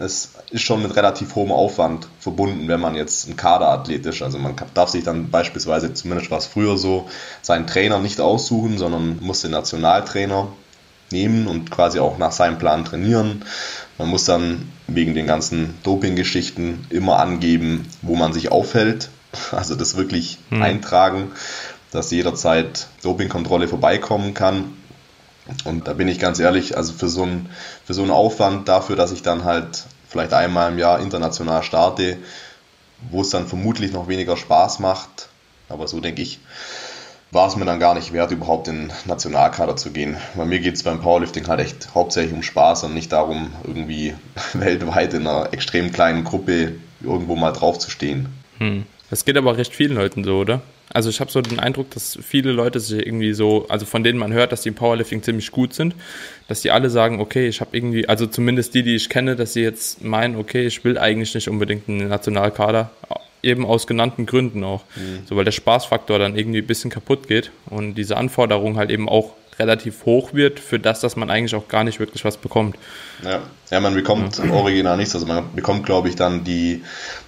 es ist schon mit relativ hohem Aufwand verbunden, wenn man jetzt ein Kaderathlet ist. Also man darf sich dann beispielsweise, zumindest war es früher so, seinen Trainer nicht aussuchen, sondern muss den Nationaltrainer nehmen und quasi auch nach seinem Plan trainieren. Man muss dann wegen den ganzen Doping-Geschichten immer angeben, wo man sich aufhält. <laughs> Also das wirklich eintragen, dass jederzeit Dopingkontrolle vorbeikommen kann. Und da bin ich ganz ehrlich, also für so, einen, für so einen Aufwand dafür, dass ich dann halt vielleicht einmal im Jahr international starte, wo es dann vermutlich noch weniger Spaß macht, aber so denke ich, war es mir dann gar nicht wert, überhaupt in den Nationalkader zu gehen. Bei mir geht es beim Powerlifting halt echt hauptsächlich um Spaß und nicht darum, irgendwie <laughs> weltweit in einer extrem kleinen Gruppe irgendwo mal drauf zu stehen. Hm. Das geht aber recht vielen Leuten so, oder? Also ich habe so den Eindruck, dass viele Leute sich irgendwie so, also von denen man hört, dass die im Powerlifting ziemlich gut sind, dass die alle sagen, okay, ich habe irgendwie, also zumindest die, die ich kenne, dass sie jetzt meinen, okay, ich will eigentlich nicht unbedingt einen Nationalkader, eben aus genannten Gründen auch. So, weil der Spaßfaktor dann irgendwie ein bisschen kaputt geht und diese Anforderung halt eben auch relativ hoch wird für das, dass man eigentlich auch gar nicht wirklich was bekommt. Ja, ja man bekommt original nichts. Also man bekommt, glaube ich, dann die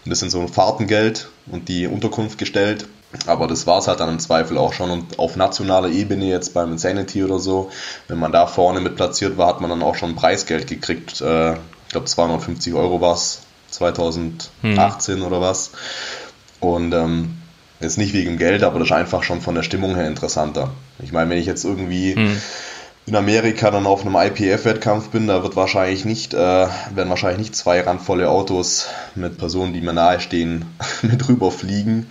ein bisschen so ein Fahrtengeld und die Unterkunft gestellt. Aber das war es halt dann im Zweifel auch schon. Und auf nationaler Ebene jetzt beim Insanity oder so, wenn man da vorne mit platziert war, hat man dann auch schon Preisgeld gekriegt. Äh, ich glaube 250 Euro war es 2018 oder was. Und ähm, jetzt nicht wegen Geld, aber das ist einfach schon von der Stimmung her interessanter. Ich meine, wenn ich jetzt irgendwie in Amerika dann auf einem IPF-Wettkampf bin, da wird wahrscheinlich nicht, äh, werden wahrscheinlich nicht zwei randvolle Autos mit Personen, die mir nahestehen, <laughs> mit rüberfliegen,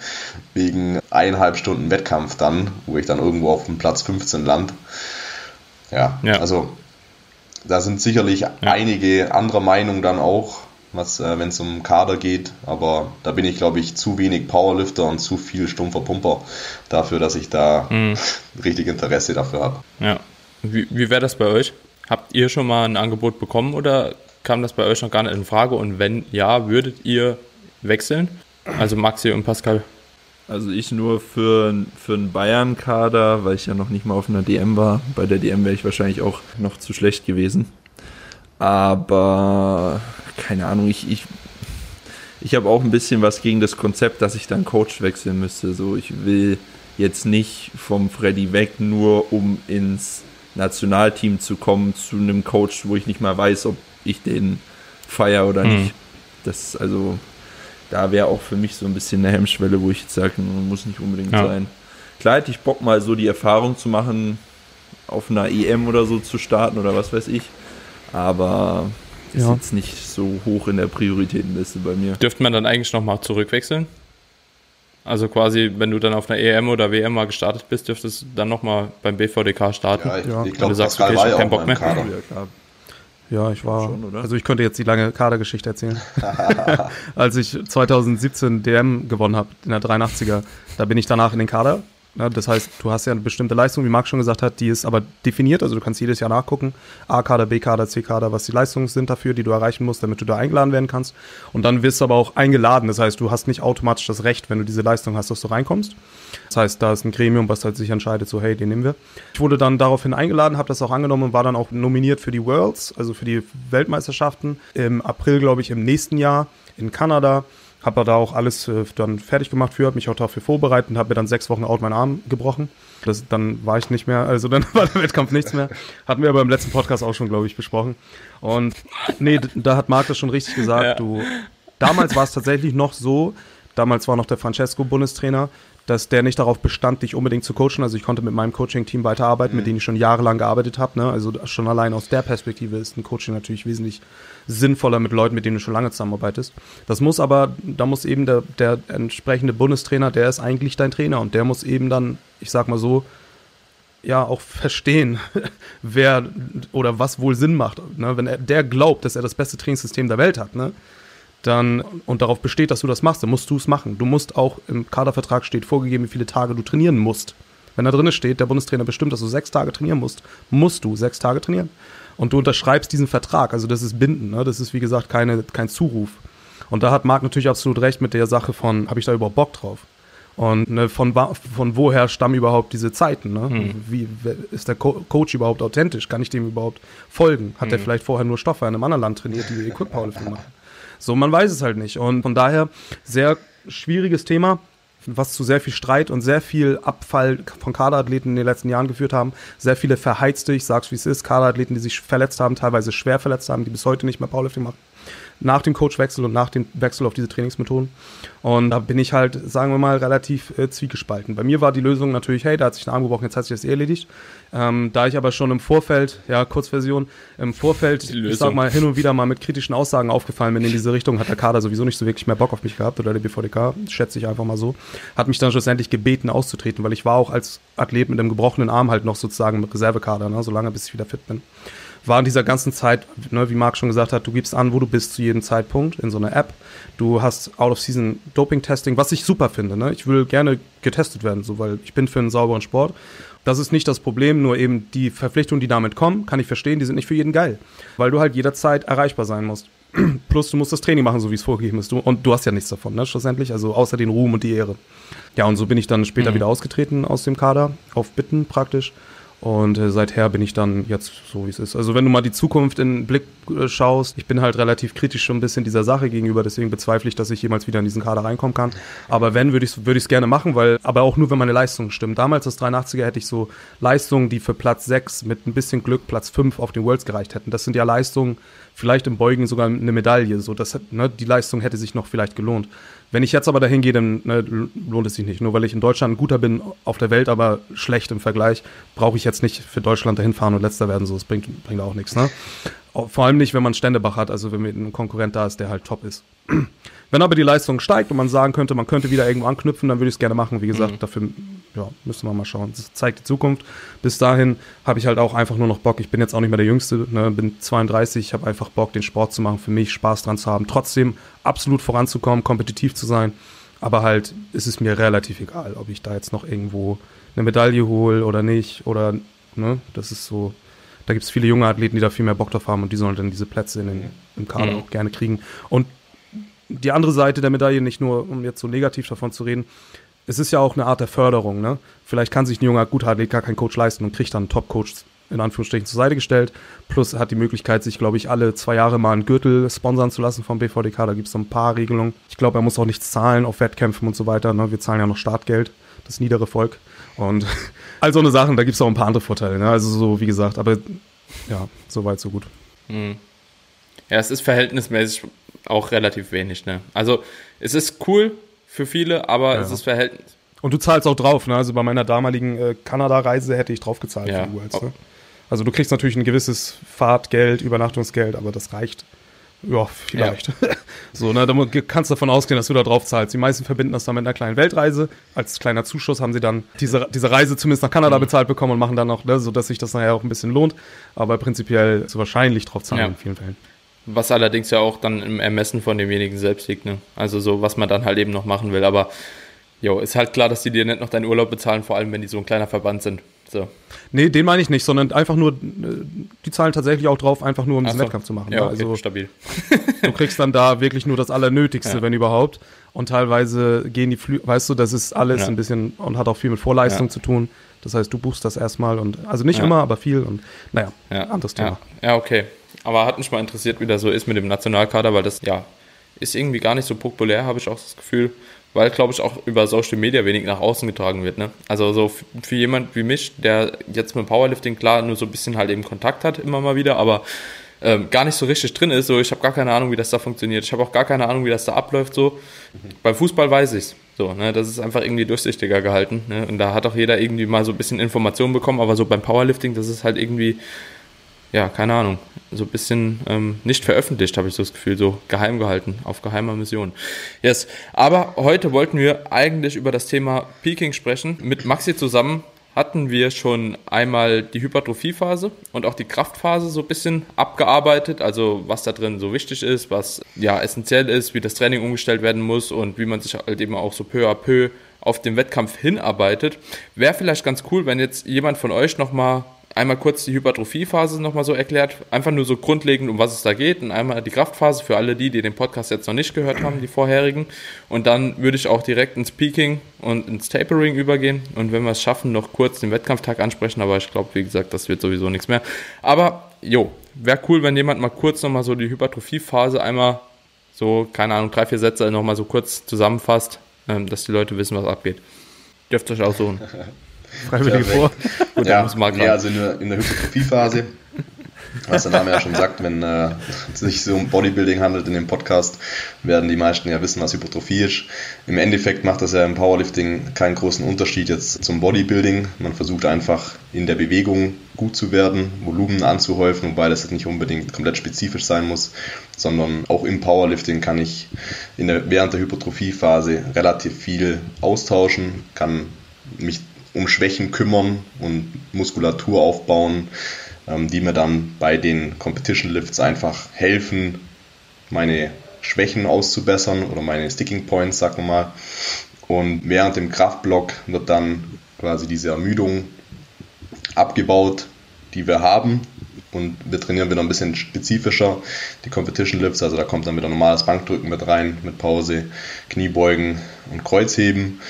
wegen eineinhalb Stunden Wettkampf dann, wo ich dann irgendwo auf dem Platz 15 land. Ja, Ja. also da sind sicherlich einige anderer Meinung dann auch, was, äh, wenn es um Kader geht, aber da bin ich, glaube ich, zu wenig Powerlifter und zu viel stumpfer Pumper dafür, dass ich da <laughs> richtig Interesse dafür habe. Ja. Wie, wie wäre das bei euch? Habt ihr schon mal ein Angebot bekommen oder kam das bei euch noch gar nicht in Frage? Und wenn ja, würdet ihr wechseln? Also Maxi und Pascal. Also ich nur für, für einen Bayern-Kader, weil ich ja noch nicht mal auf einer DM war. Bei der DM wäre ich wahrscheinlich auch noch zu schlecht gewesen. Aber keine Ahnung, ich, ich, ich habe auch ein bisschen was gegen das Konzept, dass ich dann Coach wechseln müsste. So, ich will jetzt nicht vom Freddy weg, nur um ins Nationalteam zu kommen, zu einem Coach, wo ich nicht mal weiß, ob ich den feier oder Hm. nicht. Das also, da wäre auch für mich so ein bisschen eine Hemmschwelle, wo ich jetzt sage, muss nicht unbedingt Ja. sein. Klar hätte ich Bock mal so die Erfahrung zu machen, auf einer EM oder so zu starten oder was weiß ich. Aber ist Ja. jetzt nicht so hoch in der Prioritätenliste bei mir. Dürfte man dann eigentlich nochmal zurückwechseln? Also quasi, wenn du dann auf einer EM oder WM mal gestartet bist, dürftest du dann nochmal beim BVDK starten. Ja, ich, Ja. ich Wenn glaube, du sagst, Pascal okay, ich war hab keinen auch Bock mehr. Kader. Ja, ich war. Schon, oder? Also ich könnte jetzt die lange Kadergeschichte erzählen. <laughs> Als ich 2017 DM gewonnen habe in der 83er, da bin ich danach in den Kader Ne? Das heißt, du hast ja eine bestimmte Leistung, wie Marc schon gesagt hat, die ist aber definiert. Also du kannst jedes Jahr nachgucken, A-Kader, B-Kader, C-Kader, was die Leistungen sind dafür, die du erreichen musst, damit du da eingeladen werden kannst. Und dann wirst du aber auch eingeladen. Das heißt, du hast nicht automatisch das Recht, wenn du diese Leistung hast, dass du reinkommst. Das heißt, da ist ein Gremium, was halt sich entscheidet, so hey, den nehmen wir. Ich wurde dann daraufhin eingeladen, habe das auch angenommen und war dann auch nominiert für die Worlds, also für die Weltmeisterschaften im April, glaube ich, im nächsten Jahr in Kanada. Habe da auch alles äh, dann fertig gemacht für, habe mich auch dafür vorbereitet und habe mir dann sechs Wochen out meinen Arm gebrochen. Das, dann war ich nicht mehr, also dann <laughs> war der Wettkampf nichts mehr. Hatten wir aber im letzten Podcast auch schon, glaube ich, besprochen. Und nee, da hat Marc das schon richtig gesagt. Ja. Du, damals war es tatsächlich noch so, damals war noch der Francesco Bundestrainer, dass der nicht darauf bestand, dich unbedingt zu coachen. Also ich konnte mit meinem Coaching-Team weiterarbeiten, mhm. mit denen ich schon jahrelang gearbeitet habe. Ne? Also schon allein aus der Perspektive ist ein Coaching natürlich wesentlich sinnvoller mit Leuten, mit denen du schon lange zusammenarbeitest. Das muss aber, da muss eben der, der entsprechende Bundestrainer, der ist eigentlich dein Trainer und der muss eben dann, ich sag mal so, ja auch verstehen, <laughs> wer oder was wohl Sinn macht. Ne? Wenn er, der glaubt, dass er das beste Trainingssystem der Welt hat, ne? Dann und darauf besteht, dass du das machst, dann musst du es machen. Du musst auch im Kadervertrag steht vorgegeben, wie viele Tage du trainieren musst. Wenn da drin steht, der Bundestrainer bestimmt, dass du sechs Tage trainieren musst, musst du sechs Tage trainieren. Und du unterschreibst diesen Vertrag. Also das ist Binden. Ne? Das ist, wie gesagt, keine, kein Zuruf. Und da hat Marc natürlich absolut recht mit der Sache von, habe ich da überhaupt Bock drauf? Und ne, von, von woher stammen überhaupt diese Zeiten? Ne? Mhm. Wie ist der Co Coach überhaupt authentisch? Kann ich dem überhaupt folgen? Hat mhm. er vielleicht vorher nur Stoffe in einem anderen Land trainiert, die Equip Powerlifting machen? So, man weiß es halt nicht. Und von daher sehr schwieriges Thema, was zu sehr viel Streit und sehr viel Abfall von Kaderathleten in den letzten Jahren geführt haben. Sehr viele verheizte, ich sag's wie es ist, Kaderathleten, die sich verletzt haben, teilweise schwer verletzt haben, die bis heute nicht mehr Powerlifting machen nach dem Coachwechsel und nach dem Wechsel auf diese Trainingsmethoden. Und da bin ich halt, sagen wir mal, relativ äh, zwiegespalten. Bei mir war die Lösung natürlich, hey, da hat sich ein Arm gebrochen, jetzt hat sich das eh erledigt. Ähm, da ich aber schon im Vorfeld, ja, Kurzversion, im Vorfeld, ich sag mal, hin und wieder mal mit kritischen Aussagen aufgefallen bin in diese Richtung, hat der Kader sowieso nicht so wirklich mehr Bock auf mich gehabt oder der BVDK, schätze ich einfach mal so, hat mich dann schlussendlich gebeten auszutreten, weil ich war auch als Athlet mit einem gebrochenen Arm halt noch sozusagen mit Reservekader, ne, solange bis ich wieder fit bin war in dieser ganzen Zeit, ne, wie Marc schon gesagt hat, du gibst an, wo du bist zu jedem Zeitpunkt in so einer App. Du hast Out-of-Season Doping-Testing, was ich super finde. Ne? Ich will gerne getestet werden, so, weil ich bin für einen sauberen Sport. Das ist nicht das Problem, nur eben die Verpflichtungen, die damit kommen, kann ich verstehen, die sind nicht für jeden geil. Weil du halt jederzeit erreichbar sein musst. <clears throat> Plus du musst das Training machen, so wie es vorgegeben ist. Du, und du hast ja nichts davon, ne, schlussendlich. Also außer den Ruhm und die Ehre. Ja, und so bin ich dann später mhm. wieder ausgetreten aus dem Kader, auf Bitten praktisch. Und äh, seither bin ich dann jetzt so, wie es ist. Also wenn du mal die Zukunft in den Blick äh, schaust, ich bin halt relativ kritisch schon ein bisschen dieser Sache gegenüber, deswegen bezweifle ich, dass ich jemals wieder in diesen Kader reinkommen kann. Aber wenn, würde ich es würd gerne machen, weil, aber auch nur, wenn meine Leistungen stimmen. Damals, das 83er, hätte ich so Leistungen, die für Platz 6 mit ein bisschen Glück Platz 5 auf den Worlds gereicht hätten. Das sind ja Leistungen, vielleicht im Beugen sogar eine Medaille. So, das, ne, die Leistung hätte sich noch vielleicht gelohnt. Wenn ich jetzt aber dahin gehe, dann ne, lohnt es sich nicht. Nur weil ich in Deutschland ein guter bin, auf der Welt aber schlecht im Vergleich, brauche ich jetzt nicht für Deutschland dahin fahren und letzter werden. So, das bringt, bringt auch nichts. Ne? Vor allem nicht, wenn man Ständebach hat, also wenn ein Konkurrent da ist, der halt top ist. Wenn aber die Leistung steigt und man sagen könnte, man könnte wieder irgendwo anknüpfen, dann würde ich es gerne machen. Wie gesagt, mhm. dafür ja, müssen wir mal schauen. Das zeigt die Zukunft. Bis dahin habe ich halt auch einfach nur noch Bock. Ich bin jetzt auch nicht mehr der Jüngste, ne? bin 32, ich habe einfach Bock, den Sport zu machen, für mich Spaß dran zu haben, trotzdem absolut voranzukommen, kompetitiv zu sein. Aber halt ist es mir relativ egal, ob ich da jetzt noch irgendwo eine Medaille hole oder nicht. Oder, ne, das ist so. Da gibt es viele junge Athleten, die da viel mehr Bock drauf haben und die sollen dann diese Plätze in den, im Kader mhm. auch gerne kriegen. Und die andere Seite der Medaille, nicht nur um jetzt so negativ davon zu reden, es ist ja auch eine Art der Förderung. Ne? Vielleicht kann sich ein junger Gutathlet gar keinen Coach leisten und kriegt dann einen Top-Coach in Anführungsstrichen zur Seite gestellt. Plus hat die Möglichkeit, sich, glaube ich, alle zwei Jahre mal einen Gürtel sponsern zu lassen vom BVDK. Da gibt es so ein paar Regelungen. Ich glaube, er muss auch nichts zahlen auf Wettkämpfen und so weiter. Ne? Wir zahlen ja noch Startgeld, das niedere Volk. Und <laughs> all so eine Sachen, da gibt es auch ein paar andere Vorteile. Ne? Also so, wie gesagt, aber ja, so weit, so gut. Hm. Ja, es ist verhältnismäßig auch relativ wenig, ne? Also es ist cool für viele, aber ja. es ist Verhältnis. Und du zahlst auch drauf, ne? Also bei meiner damaligen äh, Kanada-Reise hätte ich drauf gezahlt ja. für Worlds, ne? Also du kriegst natürlich ein gewisses Fahrtgeld, Übernachtungsgeld, aber das reicht. Ja, vielleicht. Ja. <laughs> so, ne, da kannst du davon ausgehen, dass du da drauf zahlst. Die meisten verbinden das dann mit einer kleinen Weltreise. Als kleiner Zuschuss haben sie dann diese, diese Reise zumindest nach Kanada mhm. bezahlt bekommen und machen dann auch, ne, so dass sich das nachher auch ein bisschen lohnt. Aber prinzipiell so wahrscheinlich drauf zahlen ja. in vielen Fällen. Was allerdings ja auch dann im Ermessen von demjenigen selbst liegt, ne? Also so, was man dann halt eben noch machen will. Aber Jo, ist halt klar, dass die dir nicht noch deinen Urlaub bezahlen, vor allem wenn die so ein kleiner Verband sind. So. Nee, den meine ich nicht, sondern einfach nur, äh, die zahlen tatsächlich auch drauf, einfach nur um diesen so. Wettkampf zu machen. Ja, ne? okay, also stabil. du kriegst dann da wirklich nur das Allernötigste, Ja. wenn überhaupt. Und teilweise gehen die Flüge, weißt du, das ist alles Ja. ein bisschen und hat auch viel mit Vorleistung Ja. zu tun. Das heißt, du buchst das erstmal und, also nicht immer, aber viel und, naja, Ja, anderes Thema. Ja. ja, okay. Aber hat mich mal interessiert, wie das so ist mit dem Nationalkader, weil das, ja, ist irgendwie gar nicht so populär, habe ich auch das Gefühl. Weil, glaube ich, auch über Social Media wenig nach außen getragen wird. Ne? Also so für jemand wie mich, der jetzt mit Powerlifting klar nur so ein bisschen halt eben Kontakt hat, immer mal wieder, aber ähm, gar nicht so richtig drin ist. So, ich habe gar keine Ahnung, wie das da funktioniert. Ich habe auch gar keine Ahnung, wie das da abläuft. So, beim Fußball weiß ich's. So, ne, das ist einfach irgendwie durchsichtiger gehalten. Ne? Und da hat auch jeder irgendwie mal so ein bisschen Informationen bekommen, aber so beim Powerlifting, das ist halt irgendwie, ja, keine Ahnung, so ein bisschen ähm, nicht veröffentlicht, habe ich so das Gefühl, so geheim gehalten, auf geheimer Mission. Yes, aber heute wollten wir eigentlich über das Thema Peaking sprechen. Mit Maxi zusammen hatten wir schon einmal die Hypertrophiephase und auch die Kraftphase so ein bisschen abgearbeitet, also was da drin so wichtig ist, was ja essentiell ist, wie das Training umgestellt werden muss und wie man sich halt eben auch so peu à peu auf den Wettkampf hinarbeitet. Wäre vielleicht ganz cool, wenn jetzt jemand von euch nochmal einmal kurz die Hypertrophiephase nochmal so erklärt, einfach nur so grundlegend, um was es da geht und einmal die Kraftphase für alle die, die den Podcast jetzt noch nicht gehört haben, die vorherigen. Und dann würde ich auch direkt ins Peaking und ins Tapering übergehen und wenn wir es schaffen, noch kurz den Wettkampftag ansprechen, aber ich glaube, wie gesagt, das wird sowieso nichts mehr. Aber, jo, wäre cool, wenn jemand mal kurz nochmal so die Hypertrophiephase einmal so, keine Ahnung, drei, vier Sätze nochmal so kurz zusammenfasst, ähm, dass die Leute wissen, was abgeht. Dürft euch aussuchen. <laughs> Freiwillige vor. Gut, ja, dann muss Marc nee, also in der, in der Hypertrophiephase, was der Name ja schon sagt, wenn äh, es sich so um Bodybuilding handelt in dem Podcast, werden die meisten ja wissen, was Hypertrophie ist. Im Endeffekt macht das ja im Powerlifting keinen großen Unterschied jetzt zum Bodybuilding. Man versucht einfach in der Bewegung gut zu werden, Volumen anzuhäufen, wobei das jetzt nicht unbedingt komplett spezifisch sein muss, sondern auch im Powerlifting kann ich in der, während der Hypertrophiephase relativ viel austauschen, kann mich um Schwächen kümmern und Muskulatur aufbauen, ähm, die mir dann bei den Competition Lifts einfach helfen, meine Schwächen auszubessern oder meine Sticking Points, sagen wir mal. Und während dem Kraftblock wird dann quasi diese Ermüdung abgebaut, die wir haben. Und wir trainieren wieder ein bisschen spezifischer die Competition Lifts. Also da kommt dann wieder normales Bankdrücken mit rein, mit Pause, Kniebeugen und Kreuzheben.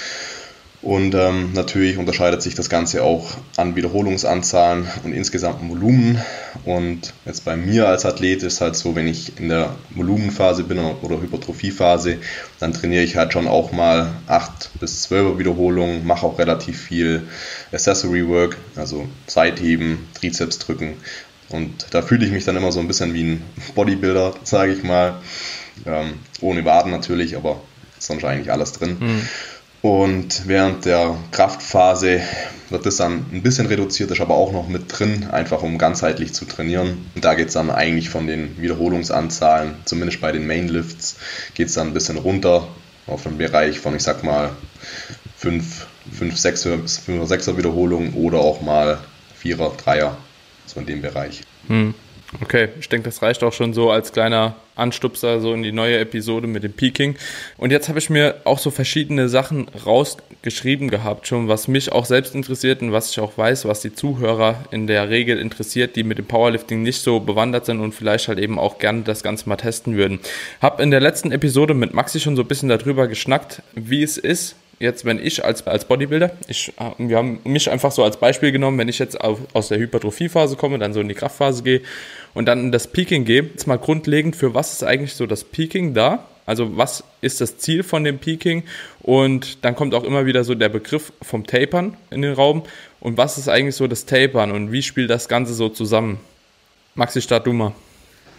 Und ähm, natürlich unterscheidet sich das Ganze auch an Wiederholungsanzahlen und insgesamten Volumen. Und jetzt bei mir als Athlet ist halt so, wenn ich in der Volumenphase bin oder Hypertrophiephase, dann trainiere ich halt schon auch mal 8 bis 12 Wiederholungen, mache auch relativ viel Accessory Work, also Seitheben, Trizeps drücken. Und da fühle ich mich dann immer so ein bisschen wie ein Bodybuilder, sage ich mal. Ähm, ohne Waden natürlich, aber sonst eigentlich alles drin. Und während der Kraftphase wird das dann ein bisschen reduziert, ist aber auch noch mit drin, einfach um ganzheitlich zu trainieren. Und da geht es dann eigentlich von den Wiederholungsanzahlen, zumindest bei den Mainlifts, geht es dann ein bisschen runter auf den Bereich von, ich sag mal, 5, 5, 6, 5 oder 6er Wiederholungen oder auch mal 4er, 3er, so in dem Bereich. Hm. Okay, ich denke, das reicht auch schon so als kleiner Anstupser so in die neue Episode mit dem Peaking. Und jetzt habe ich mir auch so verschiedene Sachen rausgeschrieben gehabt, schon was mich auch selbst interessiert und was ich auch weiß, was die Zuhörer in der Regel interessiert, die mit dem Powerlifting nicht so bewandert sind und vielleicht halt eben auch gerne das Ganze mal testen würden. Hab in der letzten Episode mit Maxi schon so ein bisschen darüber geschnackt, wie es ist, jetzt, wenn ich als, als Bodybuilder, ich, wir haben mich einfach so als Beispiel genommen, wenn ich jetzt auf, aus der Hypertrophiephase komme, dann so in die Kraftphase gehe und dann in das Peaking gehe, jetzt mal grundlegend, für was ist eigentlich so das Peaking da? Also was ist das Ziel von dem Peaking? Und dann kommt auch immer wieder so der Begriff vom Tapern in den Raum. Und was ist eigentlich so das Tapern und wie spielt das Ganze so zusammen? Maxi, start du mal.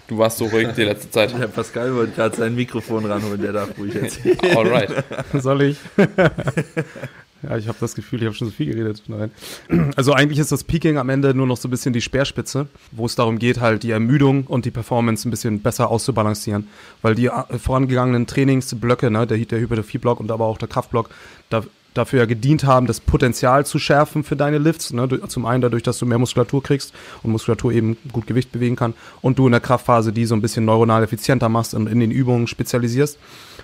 Du warst so ruhig die letzte Zeit. Der Pascal wollte gerade sein Mikrofon ranholen, der darf ruhig erzählen. Alright. Soll ich? <laughs> ja, ich habe das Gefühl, ich habe schon so viel geredet. Nein. <clears throat> Also eigentlich ist das Peaking am Ende nur noch so ein bisschen die Speerspitze, wo es darum geht, halt die Ermüdung und die Performance ein bisschen besser auszubalancieren. Weil die äh, vorangegangenen Trainingsblöcke, ne, der, der Hypertrophie-Block und aber auch der Kraftblock, da, dafür ja gedient haben, das Potenzial zu schärfen für deine Lifts. Ne? Zum einen dadurch, dass du mehr Muskulatur kriegst und Muskulatur eben gut Gewicht bewegen kann und du in der Kraftphase die so ein bisschen neuronal effizienter machst und in den Übungen spezialisierst,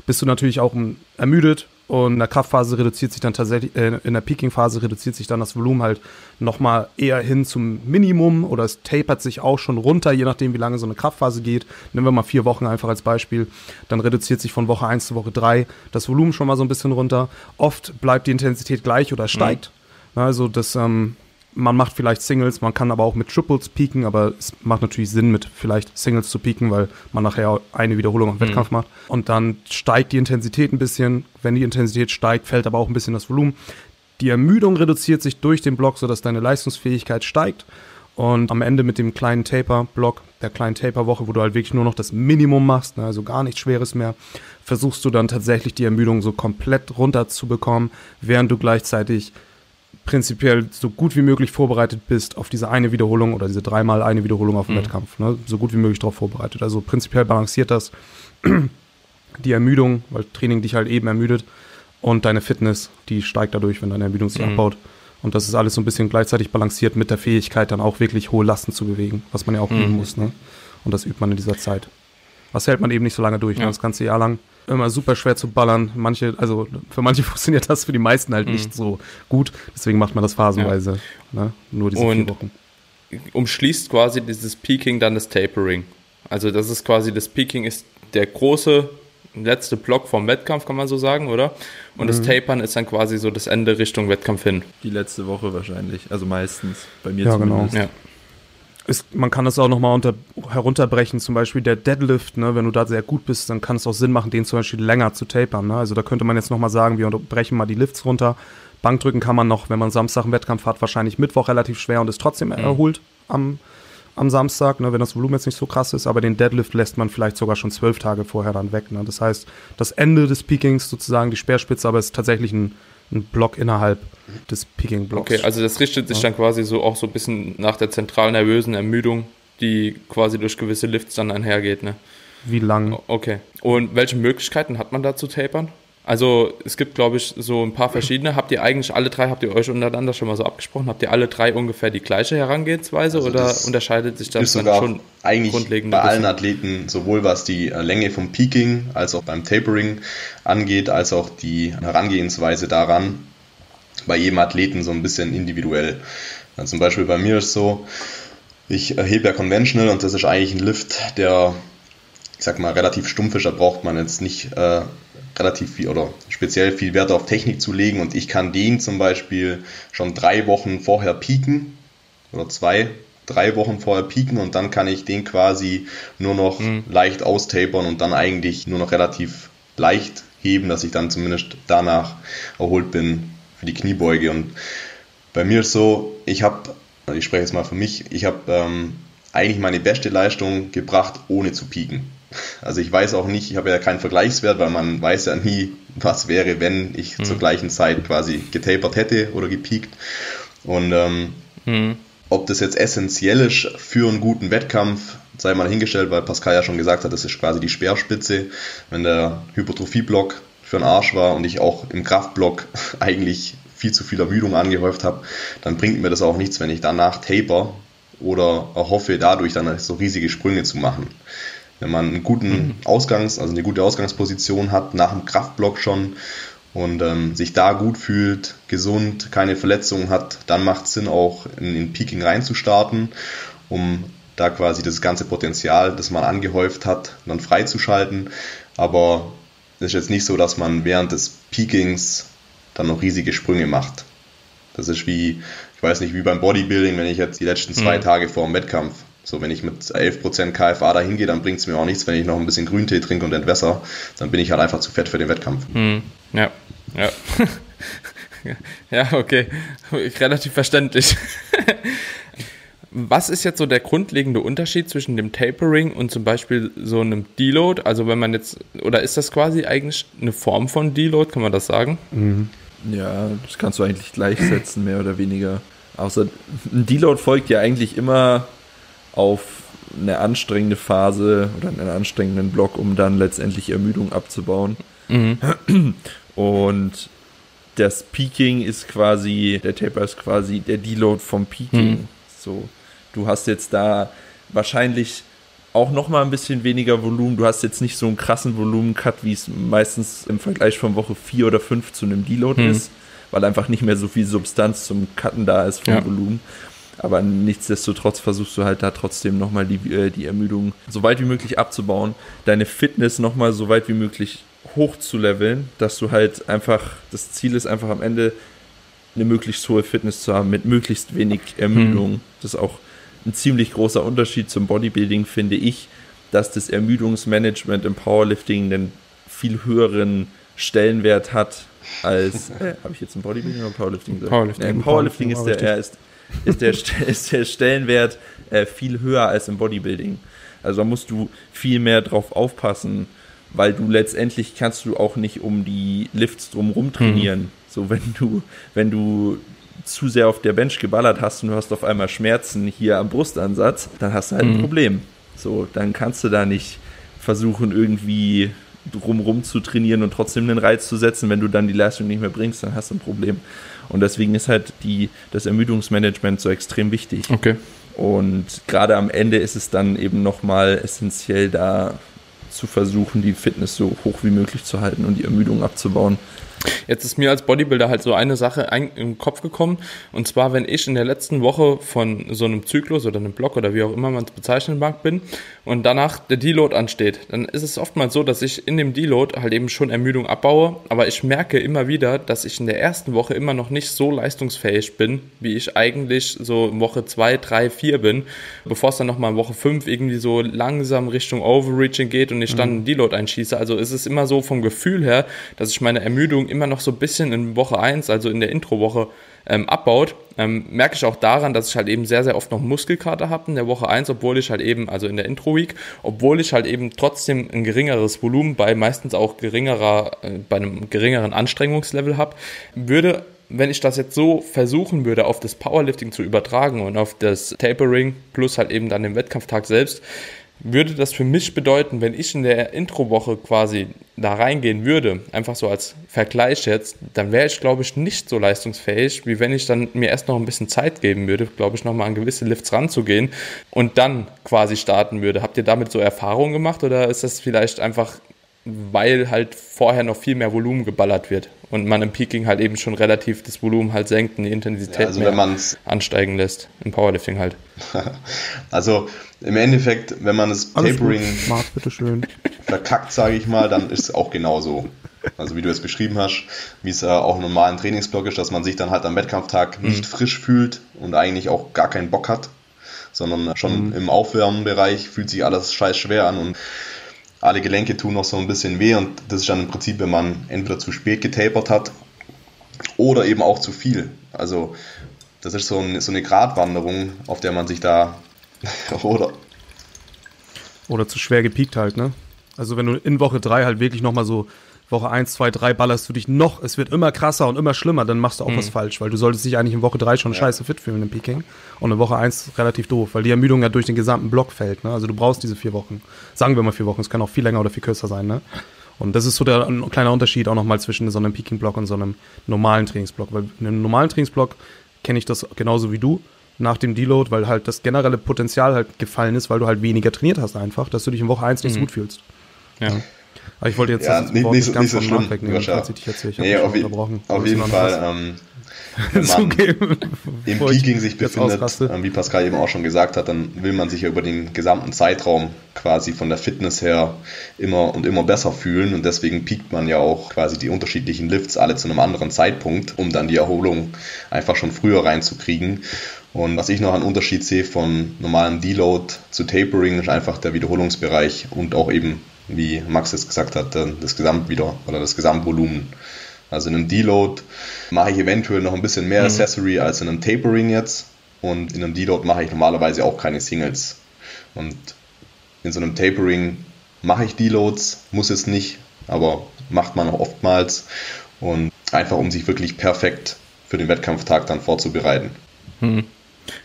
bist du natürlich auch ähm, ermüdet Und in der Kraftphase reduziert sich dann tatsächlich, äh, in der Peaking-Phase reduziert sich dann das Volumen halt nochmal eher hin zum Minimum oder es tapert sich auch schon runter, je nachdem, wie lange so eine Kraftphase geht. Nehmen wir mal vier Wochen einfach als Beispiel. Dann reduziert sich von Woche 1 zu Woche 3 das Volumen schon mal so ein bisschen runter. Oft bleibt die Intensität gleich oder steigt. Mhm. Also das, ähm, man macht vielleicht Singles, man kann aber auch mit Triples peaken, aber es macht natürlich Sinn, mit vielleicht Singles zu peaken, weil man nachher eine Wiederholung am mhm. Wettkampf macht. Und dann steigt die Intensität ein bisschen. Wenn die Intensität steigt, fällt aber auch ein bisschen das Volumen. Die Ermüdung reduziert sich durch den Block, sodass deine Leistungsfähigkeit steigt. Und am Ende mit dem kleinen Taper-Block, der kleinen Taper-Woche, wo du halt wirklich nur noch das Minimum machst, ne, also gar nichts Schweres mehr, versuchst du dann tatsächlich die Ermüdung so komplett runterzubekommen, während du gleichzeitig prinzipiell so gut wie möglich vorbereitet bist auf diese eine Wiederholung oder diese dreimal eine Wiederholung auf dem mhm. Wettkampf. Ne? So gut wie möglich darauf vorbereitet. Also prinzipiell balanciert das <clears throat> die Ermüdung, weil Training dich halt eben ermüdet und deine Fitness, die steigt dadurch, wenn deine Ermüdung sich mhm. abbaut. Und das ist alles so ein bisschen gleichzeitig balanciert mit der Fähigkeit, dann auch wirklich hohe Lasten zu bewegen, was man ja auch mhm. üben muss. Ne? Und das übt man in dieser Zeit. Was hält man eben nicht so lange durch, ja. ne? das ganze Jahr lang immer super schwer zu ballern. Manche, also für manche <laughs> funktioniert das, für die meisten halt mhm. nicht so gut. Deswegen macht man das phasenweise. Ja. Ne? Nur diese Und vier Wochen. Umschließt quasi dieses Peaking dann das Tapering. Also das ist quasi, das Peaking ist der große letzte Block vom Wettkampf, kann man so sagen, oder? Und mhm. das Tapern ist dann quasi so das Ende Richtung Wettkampf hin. Die letzte Woche wahrscheinlich, also meistens, bei mir ja, genau. zumindest. Genau. Ja ist, man kann das auch nochmal unter, herunterbrechen, zum Beispiel der Deadlift, ne, wenn du da sehr gut bist, dann kann es auch Sinn machen, den zum Beispiel länger zu tapern. Ne? Also da könnte man jetzt nochmal sagen, wir brechen mal die Lifts runter. Bankdrücken kann man noch, wenn man Samstag einen Wettkampf hat, wahrscheinlich Mittwoch relativ schwer und ist trotzdem mhm. erholt am, am Samstag, ne, wenn das Volumen jetzt nicht so krass ist, aber den Deadlift lässt man vielleicht sogar schon zwölf Tage vorher dann weg. Ne? Das heißt, das Ende des Peakings sozusagen, die Speerspitze, aber ist tatsächlich ein ein Block innerhalb des Picking-Blocks. Okay, also das richtet sich ja. dann quasi so auch so ein bisschen nach der zentralen nervösen Ermüdung, die quasi durch gewisse Lifts dann einhergeht, ne? Wie lang? Okay. Und welche Möglichkeiten hat man da zu tapern? Also es gibt, glaube ich, so ein paar verschiedene. Habt ihr eigentlich alle drei, habt ihr euch untereinander schon mal so abgesprochen? Habt ihr alle drei ungefähr die gleiche Herangehensweise also oder unterscheidet sich das dann schon eigentlich grundlegend? Bei allen Athleten, sowohl was die äh, Länge vom Peaking als auch beim Tapering angeht, als auch die Herangehensweise daran, bei jedem Athleten so ein bisschen individuell. Also zum Beispiel bei mir ist so, ich hebe ja Conventional und das ist eigentlich ein Lift, der, ich sag mal, relativ stumpf ist. Da braucht man jetzt nicht äh, relativ viel oder speziell viel Wert auf Technik zu legen und ich kann den zum Beispiel schon drei Wochen vorher pieken oder zwei, drei Wochen vorher pieken und dann kann ich den quasi nur noch mhm. leicht austapern und dann eigentlich nur noch relativ leicht heben, dass ich dann zumindest danach erholt bin für die Kniebeuge und bei mir ist so, ich habe, ich spreche jetzt mal für mich, ich habe ähm, eigentlich meine beste Leistung gebracht, ohne zu pieken. Also ich weiß auch nicht, ich habe ja keinen Vergleichswert, weil man weiß ja nie, was wäre, wenn ich mhm. zur gleichen Zeit quasi getapert hätte oder gepiekt. Und ähm, mhm. ob das jetzt essentiell ist für einen guten Wettkampf, sei mal hingestellt, weil Pascal ja schon gesagt hat, das ist quasi die Speerspitze. Wenn der Hypertrophie-Block für den Arsch war und ich auch im Kraftblock <laughs> eigentlich viel zu viel Ermüdung angehäuft habe, dann bringt mir das auch nichts, wenn ich danach taper oder erhoffe, dadurch dann so riesige Sprünge zu machen. Wenn man einen guten mhm. Ausgangs-, also eine gute Ausgangsposition hat, nach dem Kraftblock schon und ähm, sich da gut fühlt, gesund, keine Verletzungen hat, dann macht es Sinn, auch in, in Peaking reinzustarten, um da quasi das ganze Potenzial, das man angehäuft hat, dann freizuschalten. Aber es ist jetzt nicht so, dass man während des Peakings dann noch riesige Sprünge macht. Das ist wie, ich weiß nicht, wie beim Bodybuilding, wenn ich jetzt die letzten zwei mhm. Tage vor dem Wettkampf so, wenn ich mit 11% KFA da hingehe, dann bringt es mir auch nichts, wenn ich noch ein bisschen Grüntee trinke und entwässer. Dann bin ich halt einfach zu fett für den Wettkampf. Hm, ja, ja. <laughs> ja, okay. Relativ verständlich. Was ist jetzt so der grundlegende Unterschied zwischen dem Tapering und zum Beispiel so einem Deload? Also wenn man jetzt, oder ist das quasi eigentlich eine Form von Deload, kann man das sagen? Mhm. Ja, das kannst du eigentlich gleichsetzen, mehr oder weniger. Außer ein Deload folgt ja eigentlich immer auf eine anstrengende Phase oder einen anstrengenden Block, um dann letztendlich Ermüdung abzubauen. Mhm. Und das Peaking ist quasi, der Taper ist quasi der Deload vom Peaking. Mhm. So, du hast jetzt da wahrscheinlich auch nochmal ein bisschen weniger Volumen. Du hast jetzt nicht so einen krassen Volumen-Cut, wie es meistens im Vergleich von Woche 4 oder 5 zu einem Deload hm. ist, weil einfach nicht mehr so viel Substanz zum Cutten da ist vom ja. Volumen. Aber nichtsdestotrotz versuchst du halt da trotzdem nochmal die, äh, die Ermüdung so weit wie möglich abzubauen, deine Fitness nochmal so weit wie möglich hoch zu leveln, dass du halt einfach, das Ziel ist einfach am Ende eine möglichst hohe Fitness zu haben mit möglichst wenig Ermüdung. Hm. Das ist auch ein ziemlich großer Unterschied zum Bodybuilding, finde ich, dass das Ermüdungsmanagement im Powerlifting einen viel höheren Stellenwert hat als. Äh, Habe ich jetzt im Bodybuilding oder Powerlifting gesagt? Powerlifting. Im Powerlifting, Powerlifting ist, der, ist, ist, der, <laughs> ist der Stellenwert äh, viel höher als im Bodybuilding. Also da musst du viel mehr drauf aufpassen, weil du letztendlich kannst du auch nicht um die Lifts drumherum trainieren. Mhm. So, wenn du, wenn du zu sehr auf der Bench geballert hast und du hast auf einmal Schmerzen hier am Brustansatz, dann hast du halt mhm. ein Problem. So, dann kannst du da nicht versuchen, irgendwie drumrum zu trainieren und trotzdem den Reiz zu setzen. Wenn du dann die Leistung nicht mehr bringst, dann hast du ein Problem. Und deswegen ist halt die, das Ermüdungsmanagement so extrem wichtig. Okay. Und gerade am Ende ist es dann eben nochmal essentiell, da zu versuchen, die Fitness so hoch wie möglich zu halten und die Ermüdung abzubauen. Jetzt ist mir als Bodybuilder halt so eine Sache ein, im Kopf gekommen. Und zwar, wenn ich in der letzten Woche von so einem Zyklus oder einem Block oder wie auch immer man es bezeichnen mag bin und danach der Deload ansteht, dann ist es oftmals so, dass ich in dem Deload halt eben schon Ermüdung abbaue. Aber ich merke immer wieder, dass ich in der ersten Woche immer noch nicht so leistungsfähig bin, wie ich eigentlich so Woche 2, 3, 4 bin, bevor es dann nochmal in Woche 5 irgendwie so langsam Richtung Overreaching geht und ich dann mhm. einen Deload einschieße. Also ist es immer so vom Gefühl her, dass ich meine Ermüdung immer noch so ein bisschen in Woche 1, also in der Introwoche, ähm, abbaut, ähm, merke ich auch daran, dass ich halt eben sehr, sehr oft noch Muskelkater habe in der Woche 1, obwohl ich halt eben, also in der Intro-Week, obwohl ich halt eben trotzdem ein geringeres Volumen bei meistens auch geringerer, äh, bei einem geringeren Anstrengungslevel habe, würde wenn ich das jetzt so versuchen würde, auf das Powerlifting zu übertragen und auf das Tapering plus halt eben dann den Wettkampftag selbst, würde das für mich bedeuten, wenn ich in der Introwoche quasi da reingehen würde, einfach so als Vergleich jetzt, dann wäre ich, glaube ich, nicht so leistungsfähig, wie wenn ich dann mir erst noch ein bisschen Zeit geben würde, glaube ich, nochmal an gewisse Lifts ranzugehen und dann quasi starten würde. Habt ihr damit so Erfahrungen gemacht oder ist das vielleicht einfach, weil halt vorher noch viel mehr Volumen geballert wird? und man im Peaking halt eben schon relativ das Volumen halt senkt und die Intensität ja, also mehr ansteigen lässt. Im Powerlifting halt. <laughs> also im Endeffekt, wenn man das Alles Tapering verkackt, sage ich mal, dann ist es auch genauso. Also wie du es beschrieben hast, wie es äh, auch im normalen Trainingsblock ist, dass man sich dann halt am Wettkampftag nicht mhm. frisch fühlt und eigentlich auch gar keinen Bock hat, sondern schon mhm. im Aufwärmbereich fühlt sich alles scheiß schwer an und alle Gelenke tun noch so ein bisschen weh und das ist dann im Prinzip, wenn man entweder zu spät getapert hat oder eben auch zu viel. Also das ist so, ein, so eine Gratwanderung, auf der man sich da <laughs> oder oder zu schwer gepiekt halt, ne? Also wenn du in Woche 3 halt wirklich nochmal so Woche 1, 2, 3 ballerst du dich noch, es wird immer krasser und immer schlimmer, dann machst du auch mhm. was falsch, weil du solltest dich eigentlich in Woche 3 schon ja. scheiße fit fühlen im Peking und in Woche 1 relativ doof, weil die Ermüdung ja durch den gesamten Block fällt. Ne? Also du brauchst diese vier Wochen. Sagen wir mal vier Wochen, es kann auch viel länger oder viel kürzer sein. Ne? Und das ist so der ein kleiner Unterschied auch nochmal zwischen so einem Peking-Block und so einem normalen Trainingsblock, weil in einem normalen Trainingsblock kenne ich das genauso wie du nach dem Deload, weil halt das generelle Potenzial halt gefallen ist, weil du halt weniger trainiert hast einfach, dass du dich in Woche 1 nicht mhm. so gut fühlst. Ja. Aber ich wollte jetzt ja, das nicht, nicht, ganz nicht so schlimm, wegnehmen, falls ich dich jetzt Ich nee, auf, auf jeden Fall, ähm, <laughs> wenn man im Peaking sich befindet, ähm, wie Pascal eben auch schon gesagt hat, dann will man sich ja über den gesamten Zeitraum quasi von der Fitness her immer und immer besser fühlen. Und deswegen piekt man ja auch quasi die unterschiedlichen Lifts alle zu einem anderen Zeitpunkt, um dann die Erholung einfach schon früher reinzukriegen. Und was ich noch einen Unterschied sehe von normalem Deload zu Tapering, ist einfach der Wiederholungsbereich und auch eben wie Max jetzt gesagt hat, das Gesamt wieder oder das Gesamtvolumen. Also in einem Deload mache ich eventuell noch ein bisschen mehr mhm. Accessory als in einem Tapering jetzt und in einem Deload mache ich normalerweise auch keine Singles. Und in so einem Tapering mache ich Deloads, muss es nicht, aber macht man auch oftmals und einfach um sich wirklich perfekt für den Wettkampftag dann vorzubereiten. Mhm.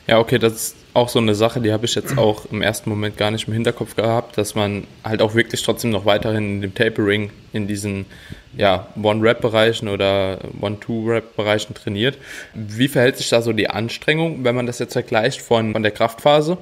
Ja, okay, das ist auch so eine Sache, die habe ich jetzt auch im ersten Moment gar nicht im Hinterkopf gehabt, dass man halt auch wirklich trotzdem noch weiterhin in dem Tapering in diesen ja, One-Rap-Bereichen oder One-Two-Rap-Bereichen trainiert. Wie verhält sich da so die Anstrengung, wenn man das jetzt vergleicht von, von der Kraftphase?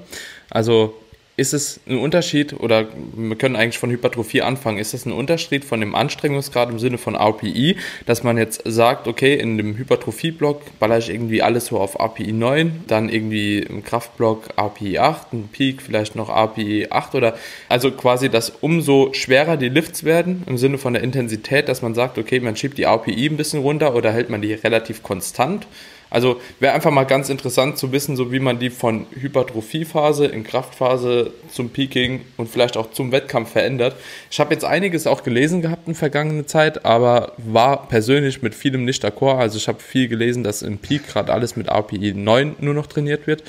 Also ist es ein Unterschied oder wir können eigentlich von Hypertrophie anfangen, ist es ein Unterschied von dem Anstrengungsgrad im Sinne von RPI, dass man jetzt sagt, okay, in dem Hypertrophie-Block baller ich irgendwie alles so auf RPI 9, dann irgendwie im Kraftblock RPI 8, ein Peak vielleicht noch RPI 8 oder also quasi, dass umso schwerer die Lifts werden im Sinne von der Intensität, dass man sagt, okay, man schiebt die RPI ein bisschen runter oder hält man die relativ konstant also wäre einfach mal ganz interessant zu wissen, so wie man die von Hypertrophiephase in Kraftphase zum Peaking und vielleicht auch zum Wettkampf verändert. Ich habe jetzt einiges auch gelesen gehabt in vergangener Zeit, aber war persönlich mit vielem nicht d'accord. Also ich habe viel gelesen, dass im Peak gerade alles mit RPI 9 nur noch trainiert wird,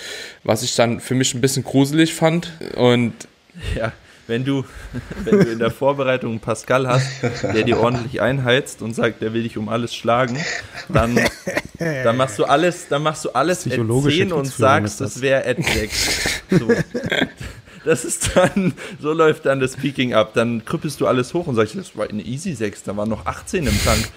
was ich dann für mich ein bisschen gruselig fand und ja wenn du, <laughs> wenn du in der Vorbereitung einen Pascal hast, der dir ordentlich einheizt und sagt, der will dich um alles schlagen, dann, dann machst du alles, dann machst du alles at 10 und sagst, das, wäre at 6. So. <laughs> Das ist dann, so läuft dann das Peaking ab. Dann krüppelst du alles hoch und sagst, das war eine Easy 6, da waren noch 18 im Tank.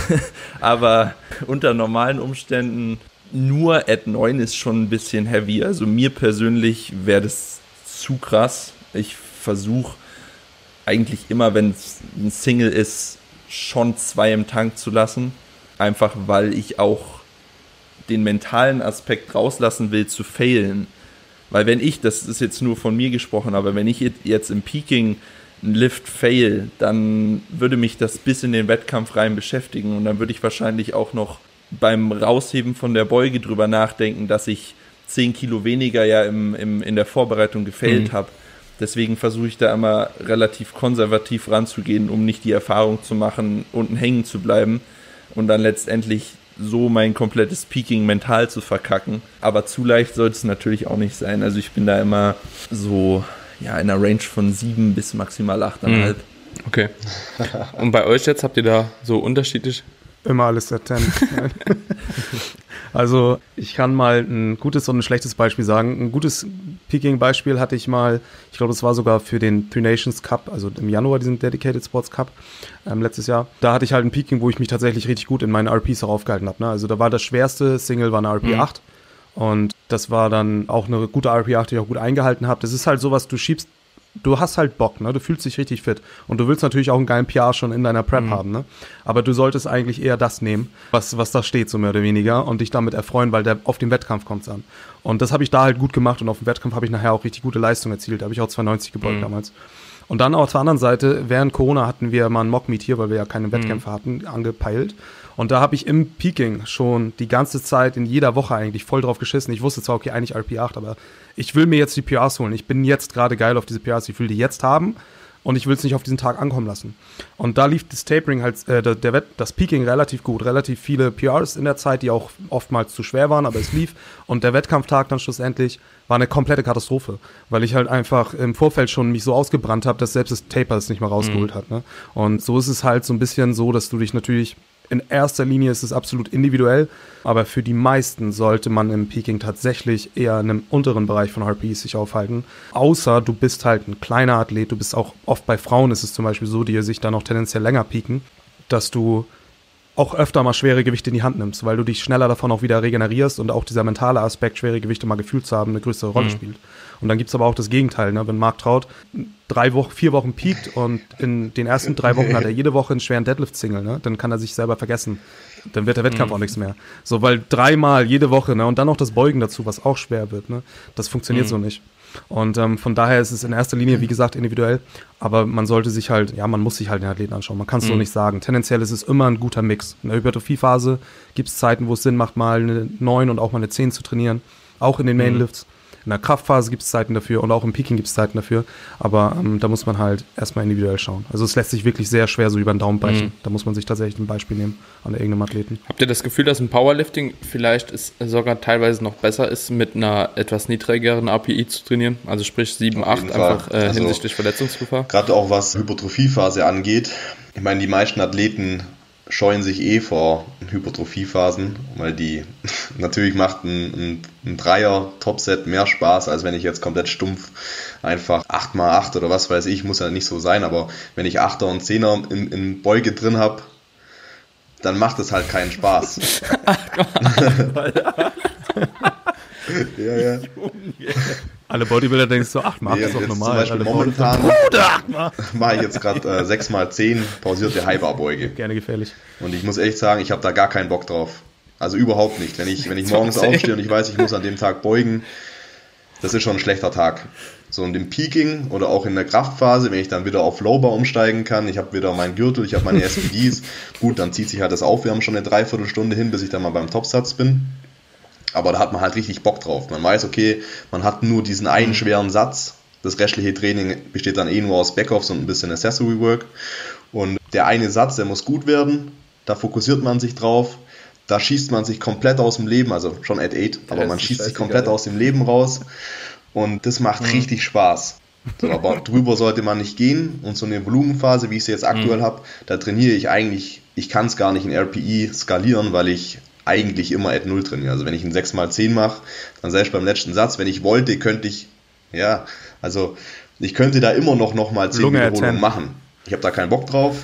<laughs> Aber unter normalen Umständen nur at 9 ist schon ein bisschen heavy. Also mir persönlich wäre das zu krass. Ich versuche eigentlich immer, wenn es ein Single ist, schon zwei im Tank zu lassen. Einfach weil ich auch den mentalen Aspekt rauslassen will, zu failen. Weil wenn ich, das ist jetzt nur von mir gesprochen, aber wenn ich jetzt im Peaking einen Lift fail, dann würde mich das bis in den Wettkampf rein beschäftigen und dann würde ich wahrscheinlich auch noch beim Rausheben von der Beuge drüber nachdenken, dass ich 10 Kilo weniger ja im, im, in der Vorbereitung gefailt mhm. habe. Deswegen versuche ich da immer relativ konservativ ranzugehen, um nicht die Erfahrung zu machen, unten hängen zu bleiben und dann letztendlich so mein komplettes Peaking mental zu verkacken. Aber zu leicht sollte es natürlich auch nicht sein. Also ich bin da immer so ja, in einer Range von sieben bis maximal achteinhalb. Mhm. Okay. Und bei euch jetzt habt ihr da so unterschiedlich Immer alles der 10. <laughs> also ich kann mal ein gutes und ein schlechtes Beispiel sagen. Ein gutes Peaking-Beispiel hatte ich mal, ich glaube, das war sogar für den Three Nations Cup, also im Januar diesen Dedicated Sports Cup ähm, letztes Jahr. Da hatte ich halt ein Peaking, wo ich mich tatsächlich richtig gut in meinen RPs auch aufgehalten habe. Ne? Also da war das schwerste Single war eine RP mhm. 8. Und das war dann auch eine gute RP 8, die ich auch gut eingehalten habe. Das ist halt sowas, du schiebst du hast halt Bock, ne? Du fühlst dich richtig fit. Und du willst natürlich auch einen geilen PR schon in deiner Prep mhm. haben, ne? Aber du solltest eigentlich eher das nehmen, was, was da steht, so mehr oder weniger, und dich damit erfreuen, weil der, auf dem Wettkampf kommt es an. Und das habe ich da halt gut gemacht und auf dem Wettkampf habe ich nachher auch richtig gute Leistung erzielt. Da habe ich auch 290 gebeugt mhm. damals. Und dann auf der anderen Seite, während Corona hatten wir mal ein Mockmeet hier, weil wir ja keine Wettkämpfe mhm. hatten, angepeilt. Und da habe ich im Peaking schon die ganze Zeit in jeder Woche eigentlich voll drauf geschissen. Ich wusste zwar, okay, eigentlich RP8, aber ich will mir jetzt die PRs holen. Ich bin jetzt gerade geil auf diese PRs. Ich will die jetzt haben und ich will es nicht auf diesen Tag ankommen lassen. Und da lief das Tapering halt, äh, der, der, das Peaking relativ gut. Relativ viele PRs in der Zeit, die auch oftmals zu schwer waren, aber es lief. Und der Wettkampftag dann schlussendlich war eine komplette Katastrophe, weil ich halt einfach im Vorfeld schon mich so ausgebrannt habe, dass selbst das Taper es nicht mehr rausgeholt mhm. hat. Ne? Und so ist es halt so ein bisschen so, dass du dich natürlich in erster Linie ist es absolut individuell, aber für die meisten sollte man im Peaking tatsächlich eher in einem unteren Bereich von RPs sich aufhalten. Außer du bist halt ein kleiner Athlet, du bist auch oft bei Frauen ist es zum Beispiel so, die sich dann auch tendenziell länger pieken, dass du auch öfter mal schwere Gewichte in die Hand nimmst, weil du dich schneller davon auch wieder regenerierst und auch dieser mentale Aspekt, schwere Gewichte mal gefühlt zu haben, eine größere Rolle mhm. spielt. Und dann gibt es aber auch das Gegenteil, ne? wenn Marc Traut drei Wochen, vier Wochen piekt und in den ersten drei Wochen hat er jede Woche einen schweren Deadlift-Single, ne? dann kann er sich selber vergessen. Dann wird der Wettkampf mhm. auch nichts mehr. So, weil dreimal jede Woche, ne? Und dann noch das Beugen dazu, was auch schwer wird, ne? Das funktioniert mhm. so nicht. Und ähm, von daher ist es in erster Linie, wie gesagt, individuell. Aber man sollte sich halt, ja, man muss sich halt den Athleten anschauen. Man kann es mhm. so nicht sagen. Tendenziell ist es immer ein guter Mix. In der Hypertrophie-Phase gibt es Zeiten, wo es Sinn macht, mal eine 9 und auch mal eine 10 zu trainieren. Auch in den Mainlifts. Mhm. In der Kraftphase gibt es Zeiten dafür und auch im Peaking gibt es Zeiten dafür. Aber ähm, da muss man halt erstmal individuell schauen. Also es lässt sich wirklich sehr schwer so über den Daumen brechen. Mhm. Da muss man sich tatsächlich ein Beispiel nehmen an irgendeinem Athleten. Habt ihr das Gefühl, dass ein Powerlifting vielleicht ist, sogar teilweise noch besser ist, mit einer etwas niedrigeren API zu trainieren? Also sprich 7, 8 einfach äh, also hinsichtlich Verletzungsgefahr? Gerade auch was Hypertrophiephase angeht. Ich meine, die meisten Athleten scheuen sich eh vor Hypertrophiephasen, weil die <laughs> natürlich macht ein, ein, ein Dreier-Topset mehr Spaß, als wenn ich jetzt komplett stumpf einfach 8x8 oder was weiß ich, muss ja nicht so sein, aber wenn ich 8er und 10er in, in Beuge drin habe, dann macht es halt keinen Spaß. <laughs> <laughs> ja, ja. Alle Bodybuilder denken so, ach, mach Nee, das doch normal. Zum Beispiel momentan Bruder! mache ich jetzt gerade äh, 6x10 pausierte High-Bar-Beuge. Gerne gefährlich. Und ich muss echt sagen, ich habe da gar keinen Bock drauf. Also überhaupt nicht. Wenn ich, wenn ich <laughs> morgens aufstehe und ich weiß, ich muss an dem Tag beugen, das ist schon ein schlechter Tag. So in dem Peaking oder auch in der Kraftphase, wenn ich dann wieder auf Lowbar umsteigen kann, ich habe wieder meinen Gürtel, ich habe meine SPDs, <laughs> gut, dann zieht sich halt das Aufwärmen schon eine Dreiviertelstunde hin, bis ich dann mal beim Topsatz bin. Aber da hat man halt richtig Bock drauf. Man weiß, okay, man hat nur diesen einen schweren Satz. Das restliche Training besteht dann eh nur aus Backoffs und ein bisschen Accessory Work. Und der eine Satz, der muss gut werden. Da fokussiert man sich drauf. Da schießt man sich komplett aus dem Leben, also schon at 8, aber man schießt sich komplett aus dem Leben raus. Und das macht richtig Spaß. So, <laughs> aber drüber sollte man nicht gehen. Und so eine Volumenphase, wie ich sie jetzt aktuell habe, da trainiere ich eigentlich, ich kann es gar nicht in RPI skalieren, weil ich eigentlich immer at 0 trainiere. Also wenn ich ein 6x10 mache, dann selbst beim letzten Satz, wenn ich wollte, könnte ich, ja, also ich könnte da immer noch, noch mal 10 Lunge Wiederholungen 10. machen. Ich habe da keinen Bock drauf.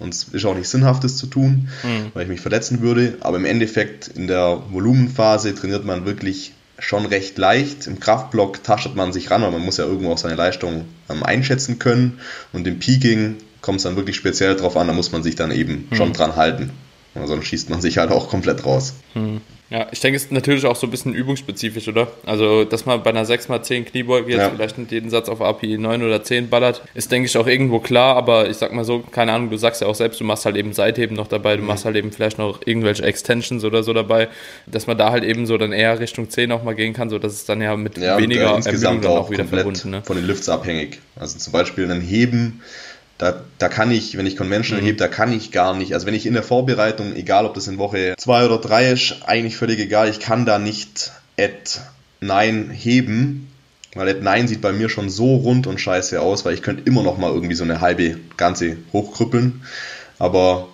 Und es ist auch nicht sinnhaft, das zu tun, weil ich mich verletzen würde. Aber im Endeffekt in der Volumenphase trainiert man wirklich schon recht leicht. Im Kraftblock tastet man sich ran, weil man muss ja irgendwo auch seine Leistung ähm, einschätzen können. Und im Peaking kommt es dann wirklich speziell drauf an, da muss man sich dann eben schon dran halten. Sonst schießt man sich halt auch komplett raus. Ja, ich denke, es ist natürlich auch so ein bisschen übungsspezifisch, oder? Also, dass man bei einer 6x10 Kniebeuge jetzt Ja. vielleicht nicht jeden Satz auf API 9 oder 10 ballert, ist, denke ich, auch irgendwo klar, aber ich sag mal so, keine Ahnung, du sagst ja auch selbst, du machst halt eben Seitheben noch dabei, du machst halt eben vielleicht noch irgendwelche Extensions oder so dabei, dass man da halt eben so dann eher Richtung 10 auch mal gehen kann, so dass es dann ja mit Ja, weniger und, äh, insgesamt dann auch auch wieder verbunden, ne? von den Lifts abhängig. Also zum Beispiel einen Heben, da, da kann ich, wenn ich Conventional Mhm. hebe, da kann ich gar nicht. Also wenn ich in der Vorbereitung, egal ob das in Woche 2 oder 3 ist, eigentlich völlig egal, ich kann da nicht at 9 heben, weil at 9 sieht bei mir schon so rund und scheiße aus, weil ich könnte immer noch mal irgendwie so eine halbe ganze hochkrüppeln. Aber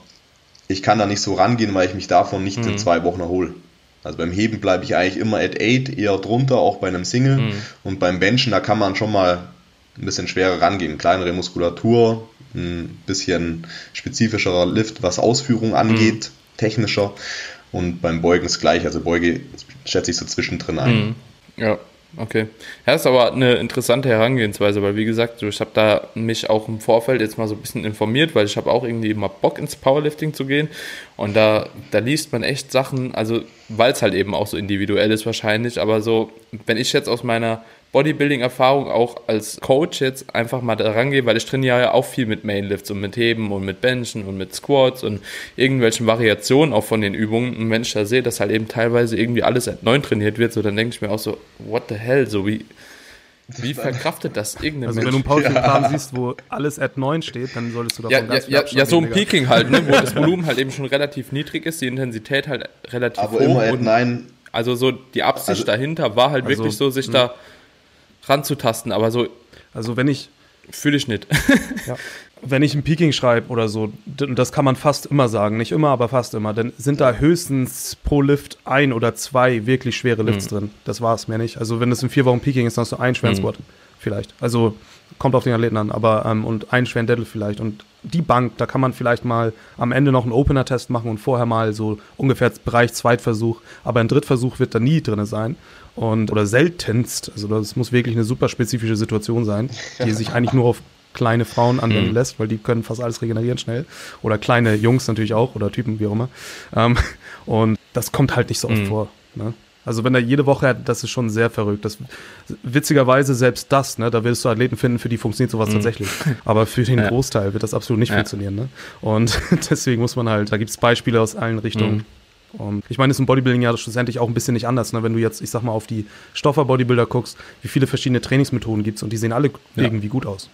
ich kann da nicht so rangehen, weil ich mich davon nicht Mhm. in zwei Wochen erhole. Also beim Heben bleibe ich eigentlich immer at 8, eher drunter, auch bei einem Single. Mhm. Und beim Benchen, da kann man schon mal ein bisschen schwerer rangehen. Kleinere Muskulatur, ein bisschen spezifischerer Lift, was Ausführung angeht, Mhm. technischer. Und beim Beugen ist gleich. Also Beuge schätze ich so zwischendrin ein. Mhm. Ja, okay. Ja, ist aber eine interessante Herangehensweise, weil wie gesagt, ich habe da mich auch im Vorfeld jetzt mal so ein bisschen informiert, weil ich habe auch irgendwie immer Bock ins Powerlifting zu gehen und da, da liest man echt Sachen, also weil es halt eben auch so individuell ist wahrscheinlich, aber so, wenn ich jetzt aus meiner Bodybuilding-Erfahrung auch als Coach jetzt einfach mal da rangehe, weil ich trainiere ja auch viel mit Mainlifts und mit Heben und mit Benchen und mit Squats und irgendwelchen Variationen auch von den Übungen. Und wenn ich da sehe, dass halt eben teilweise irgendwie alles at 9 trainiert wird, so dann denke ich mir auch so, what the hell, so wie, wie verkraftet das irgendein Also wenn Mensch? du einen Powerlifting-Plan siehst, wo alles at 9 steht, dann solltest du davon ja, ja, ganz viel ja, Abstand ja, so ein. Peaking halt, ne, wo das <laughs> Volumen halt eben schon relativ niedrig ist, die Intensität halt relativ Aber hoch. immer at und 9, also so die Absicht Also- dahinter war halt Also, wirklich so, sich da ranzutasten, aber so Also wenn ich, fühle ich nicht. <laughs> ja, wenn ich ein Peaking schreibe oder so, das kann man fast immer sagen, nicht immer, aber fast immer, dann sind da höchstens pro Lift ein oder zwei wirklich schwere Lifts drin. Das war es mir nicht. Also wenn es in vier Wochen Peaking ist, dann hast du einen schweren Squat vielleicht. Also kommt auf den Athleten an, aber ähm, und einen schweren Deadlift vielleicht. Und die Bank, da kann man vielleicht mal am Ende noch einen Opener-Test machen und vorher mal so ungefähr Bereich Zweitversuch, aber ein Drittversuch wird da nie drin sein. Und, oder seltenst, also das muss wirklich eine super spezifische Situation sein, die sich eigentlich nur auf kleine Frauen anwenden lässt, weil die können fast alles regenerieren schnell. Oder kleine Jungs natürlich auch oder Typen, wie auch immer. Ähm, und das kommt halt nicht so oft vor. Ne? Also wenn er jede Woche, das ist schon sehr verrückt. Das, witzigerweise selbst das, ne, da wirst du Athleten finden, für die funktioniert sowas tatsächlich. Aber für den <laughs> Ja. Großteil wird das absolut nicht Ja. funktionieren. Ne? Und <laughs> deswegen muss man halt, da gibt es Beispiele aus allen Richtungen. Und ich meine, es ist im Bodybuilding ja schlussendlich auch ein bisschen nicht anders. Ne? Wenn du jetzt, ich sag mal, auf die Stoffer-Bodybuilder guckst, wie viele verschiedene Trainingsmethoden gibt es und die sehen alle Ja. irgendwie gut aus.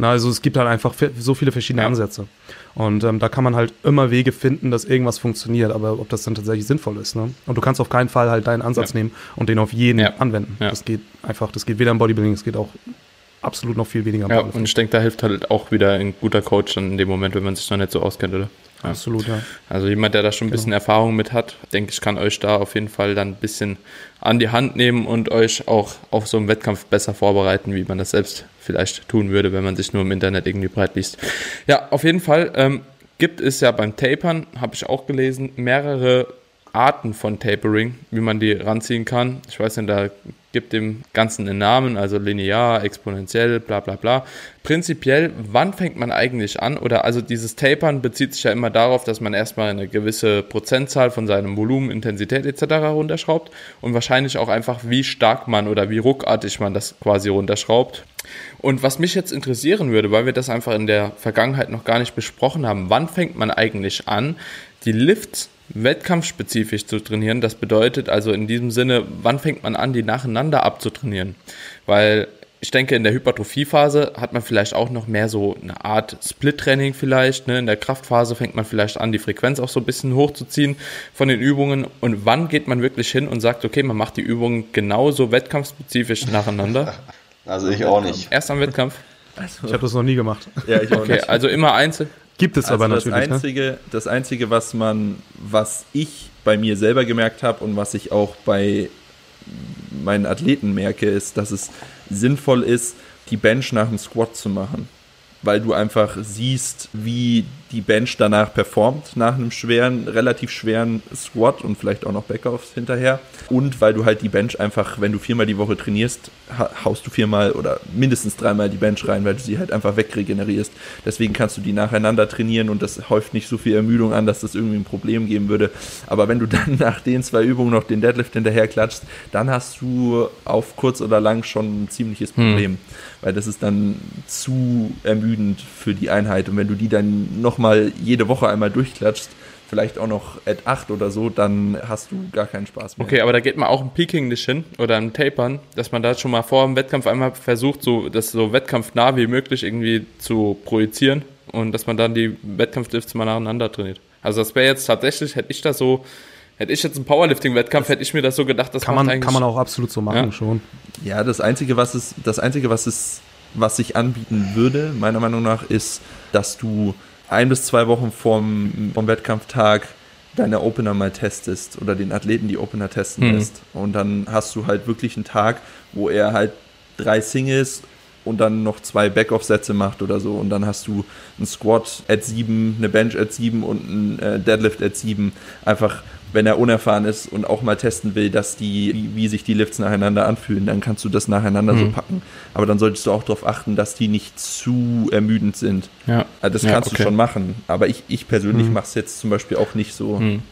Na, also es gibt halt einfach so viele verschiedene Ja. Ansätze. Und ähm, da kann man halt immer Wege finden, dass irgendwas funktioniert, aber ob das dann tatsächlich sinnvoll ist. Ne? Und du kannst auf keinen Fall halt deinen Ansatz Ja. nehmen und den auf jeden anwenden. Das geht einfach, das geht weder im Bodybuilding, es geht auch absolut noch viel weniger im Ja, und ich denke, da hilft halt auch wieder ein guter Coach dann in dem Moment, wenn man sich noch nicht so auskennt, oder? Ja. Absolut, ja. Also jemand, der da schon ein bisschen Erfahrung mit hat, denke ich, kann euch da auf jeden Fall dann ein bisschen an die Hand nehmen und euch auch auf so einen Wettkampf besser vorbereiten, wie man das selbst vielleicht tun würde, wenn man sich nur im Internet irgendwie breit liest. Ja, auf jeden Fall ähm, gibt es ja beim Tapern, habe ich auch gelesen, mehrere Arten von Tapering, wie man die ranziehen kann. Ich weiß nicht, da gibt dem Ganzen einen Namen, also linear, exponentiell, bla bla bla. Prinzipiell, wann fängt man eigentlich an? Oder also dieses Tapern bezieht sich ja immer darauf, dass man erstmal eine gewisse Prozentzahl von seinem Volumen, Intensität etc. runterschraubt und wahrscheinlich auch einfach, wie stark man oder wie ruckartig man das quasi runterschraubt. Und was mich jetzt interessieren würde, weil wir das einfach in der Vergangenheit noch gar nicht besprochen haben, wann fängt man eigentlich an, die Lifts wettkampfspezifisch zu trainieren? Das bedeutet also in diesem Sinne, wann fängt man an, die nacheinander abzutrainieren? Weil ich denke, in der Hypertrophiephase hat man vielleicht auch noch mehr so eine Art Split-Training vielleicht. Ne? In der Kraftphase fängt man vielleicht an, die Frequenz auch so ein bisschen hochzuziehen von den Übungen. Und wann geht man wirklich hin und sagt, okay, man macht die Übungen genauso wettkampfspezifisch nacheinander? <laughs> Also ich auch nicht. Erst am Wettkampf? Also, ich habe das noch nie gemacht. Ja, ich auch okay, nicht. also immer einzeln. Gibt es also aber natürlich. Das ne? Einzige, ne? das Einzige, was man, was ich bei mir selber gemerkt habe und was ich auch bei meinen Athleten merke, ist, dass es sinnvoll ist, die Bench nach dem Squat zu machen weil du einfach siehst, wie die Bench danach performt, nach einem schweren, relativ schweren Squat und vielleicht auch noch Backoffs hinterher. Und weil du halt die Bench einfach, wenn du viermal die Woche trainierst, haust du viermal oder mindestens dreimal die Bench rein, weil du sie halt einfach wegregenerierst. Deswegen kannst du die nacheinander trainieren und das häuft nicht so viel Ermüdung an, dass das irgendwie ein Problem geben würde. Aber wenn du dann <laughs> nach den zwei Übungen noch den Deadlift hinterher klatschst, dann hast du auf kurz oder lang schon ein ziemliches hm. Problem. Hm. Weil das ist dann zu ermüdend für die Einheit. Und wenn du die dann noch nochmal jede Woche einmal durchklatscht, vielleicht auch noch at 8 oder so, dann hast du gar keinen Spaß mehr. Okay, aber da geht man auch im Peaking nicht hin oder im Tapern, dass man da schon mal vor dem Wettkampf einmal versucht, so das so wettkampfnah wie möglich irgendwie zu projizieren und dass man dann die Wettkampflifts mal nacheinander trainiert. Also das wäre jetzt tatsächlich, hätte ich das so, hätte ich jetzt einen Powerlifting-Wettkampf, hätte ich mir das so gedacht, das kann man, kann man auch absolut so machen ja. schon. Ja, das Einzige, was es, das Einzige, was es, was sich anbieten würde, meiner Meinung nach, ist, dass du ein bis zwei Wochen vorm, vom Wettkampftag deine Opener mal testest oder den Athleten die Opener testen mhm. lässt. Und dann hast du halt wirklich einen Tag, wo er halt drei Singles und dann noch zwei Backoff-Sätze macht oder so. Und dann hast du einen Squat at 7, eine Bench at 7 und einen äh, Deadlift at 7. Einfach wenn er unerfahren ist und auch mal testen will, dass die, wie, wie sich die Lifts nacheinander anfühlen, dann kannst du das nacheinander mhm. so packen. Aber dann solltest du auch darauf achten, dass die nicht zu ermüdend sind. Ja. Also das kannst ja, okay. du schon machen. Aber ich, ich persönlich mhm. mache es jetzt zum Beispiel auch nicht so. Mhm.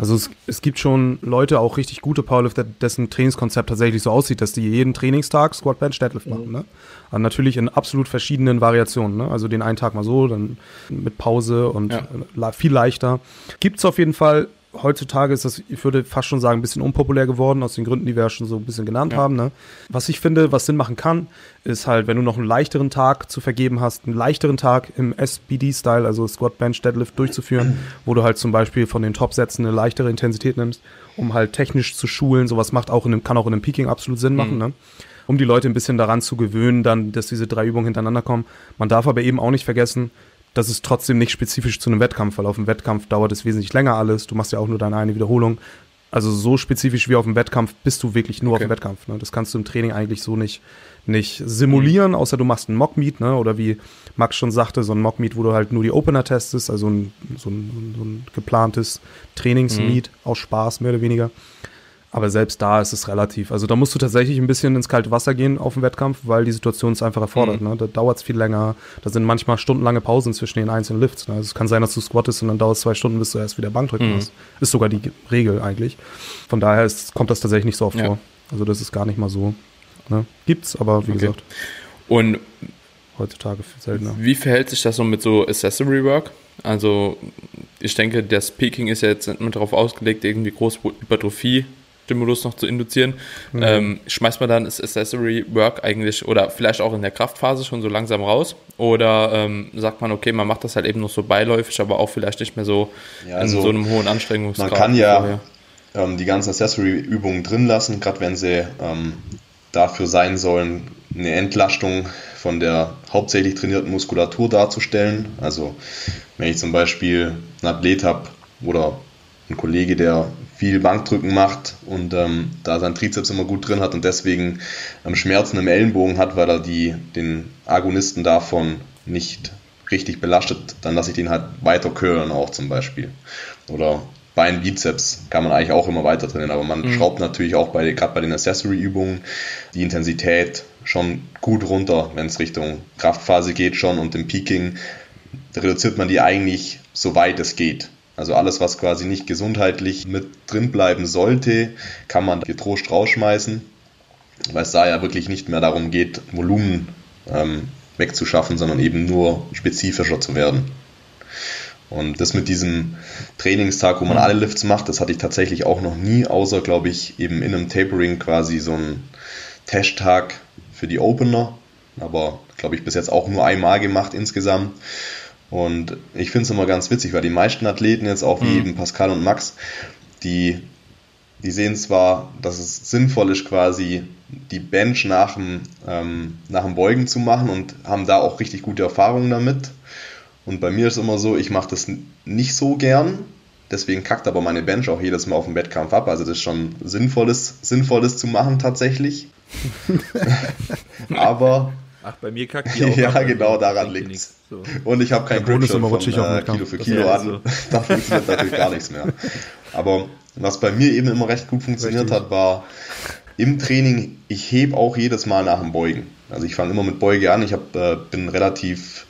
Also es, es gibt schon Leute, auch richtig gute Powerlifter, dessen Trainingskonzept tatsächlich so aussieht, dass die jeden Trainingstag Squat, Bench, Deadlift machen. Mhm. Ne? Aber natürlich in absolut verschiedenen Variationen. Ne? Also den einen Tag mal so, dann mit Pause und ja. viel leichter. Gibt es auf jeden Fall heutzutage ist das, ich würde fast schon sagen, ein bisschen unpopulär geworden, aus den Gründen, die wir ja schon so ein bisschen genannt ja. haben. Ne? Was ich finde, was Sinn machen kann, ist halt, wenn du noch einen leichteren Tag zu vergeben hast, einen leichteren Tag im SBD-Style, also Squat, Bench, Deadlift durchzuführen, <clears throat> wo du halt zum Beispiel von den Top-Sätzen eine leichtere Intensität nimmst, um halt technisch zu schulen. Sowas macht auch in einem, kann auch in einem Peaking absolut Sinn machen, mhm. ne? um die Leute ein bisschen daran zu gewöhnen, dann, dass diese drei Übungen hintereinander kommen. Man darf aber eben auch nicht vergessen, das ist trotzdem nicht spezifisch zu einem Wettkampf, weil auf dem Wettkampf dauert es wesentlich länger alles. Du machst ja auch nur deine eine Wiederholung. Also so spezifisch wie auf dem Wettkampf bist du wirklich nur okay. auf dem Wettkampf. Ne? Das kannst du im Training eigentlich so nicht, nicht simulieren, außer du machst einen Mock-Meet, ne? oder wie Max schon sagte, so ein Mock-Meet, wo du halt nur die Opener testest, also ein, so, ein, so ein geplantes Trainings-Meet mhm. aus Spaß, mehr oder weniger. Aber selbst da ist es relativ. Also da musst du tatsächlich ein bisschen ins kalte Wasser gehen auf dem Wettkampf, weil die Situation es einfach erfordert. Mhm. Ne? Da dauert es viel länger. Da sind manchmal stundenlange Pausen zwischen den einzelnen Lifts. Ne? Also es kann sein, dass du squattest und dann dauert es zwei Stunden, bis du erst wieder Bankdrücken mhm. hast. Ist sogar die Regel eigentlich. Von daher ist, kommt das tatsächlich nicht so oft ja. vor. Also das ist gar nicht mal so. Ne? Gibt's, aber wie okay. gesagt. Und heutzutage seltener. Wie verhält sich das so mit so Accessory Work? Also ich denke, der Speaking ist ja jetzt immer darauf ausgelegt, irgendwie große Hypertrophie Stimulus noch zu induzieren, mhm. ähm, schmeißt man dann das Accessory Work eigentlich oder vielleicht auch in der Kraftphase schon so langsam raus? Oder ähm, sagt man, okay, man macht das halt eben noch so beiläufig, aber auch vielleicht nicht mehr so ja, also in so einem hohen Anstrengungsgrad? Man kann ja ähm, die ganzen Accessory-Übungen drin lassen, gerade wenn sie ähm, dafür sein sollen, eine Entlastung von der hauptsächlich trainierten Muskulatur darzustellen. Also wenn ich zum Beispiel einen Athlet habe oder ein Kollege, der viel Bankdrücken macht und ähm, da sein Trizeps immer gut drin hat und deswegen ähm, Schmerzen im Ellenbogen hat, weil er die, den Agonisten davon nicht richtig belastet, dann lasse ich den halt weiter curlen auch zum Beispiel. Oder Bein, Bizeps kann man eigentlich auch immer weiter trainieren, aber man mhm. schraubt natürlich auch bei, gerade bei den Accessory-Übungen die Intensität schon gut runter, wenn es Richtung Kraftphase geht schon und im Peaking reduziert man die eigentlich so weit es geht. Also alles, was quasi nicht gesundheitlich mit drin bleiben sollte, kann man getrost rausschmeißen, weil es da ja wirklich nicht mehr darum geht, Volumen ähm, wegzuschaffen, sondern eben nur spezifischer zu werden. Und das mit diesem Trainingstag, wo man alle Lifts macht, das hatte ich tatsächlich auch noch nie, außer, glaube ich, eben in einem Tapering quasi so ein Testtag für die Opener. Aber, glaube ich, bis jetzt auch nur einmal gemacht insgesamt. Und ich finde es immer ganz witzig, weil die meisten Athleten jetzt auch, wie mhm. eben Pascal und Max, die, die sehen zwar, dass es sinnvoll ist, quasi die Bench nach dem, ähm, nach dem Beugen zu machen und haben da auch richtig gute Erfahrungen damit. Und bei mir ist es immer so, ich mache das nicht so gern. Deswegen kackt aber meine Bench auch jedes Mal auf dem Wettkampf ab. Also das ist schon sinnvolles, sinnvolles zu machen tatsächlich. <laughs> <laughs> aber Ach, bei mir kackt die <laughs> auch. ja, ab, genau, daran liegt es. So. Und ich habe kein Grip von äh, Kilo für Kilo an. So. <laughs> da funktioniert natürlich gar nichts mehr. Aber was bei mir eben immer recht gut funktioniert Richtig. hat, war im Training, ich hebe auch jedes Mal nach dem Beugen. Also ich fange immer mit Beuge an. Ich hab, äh, bin relativ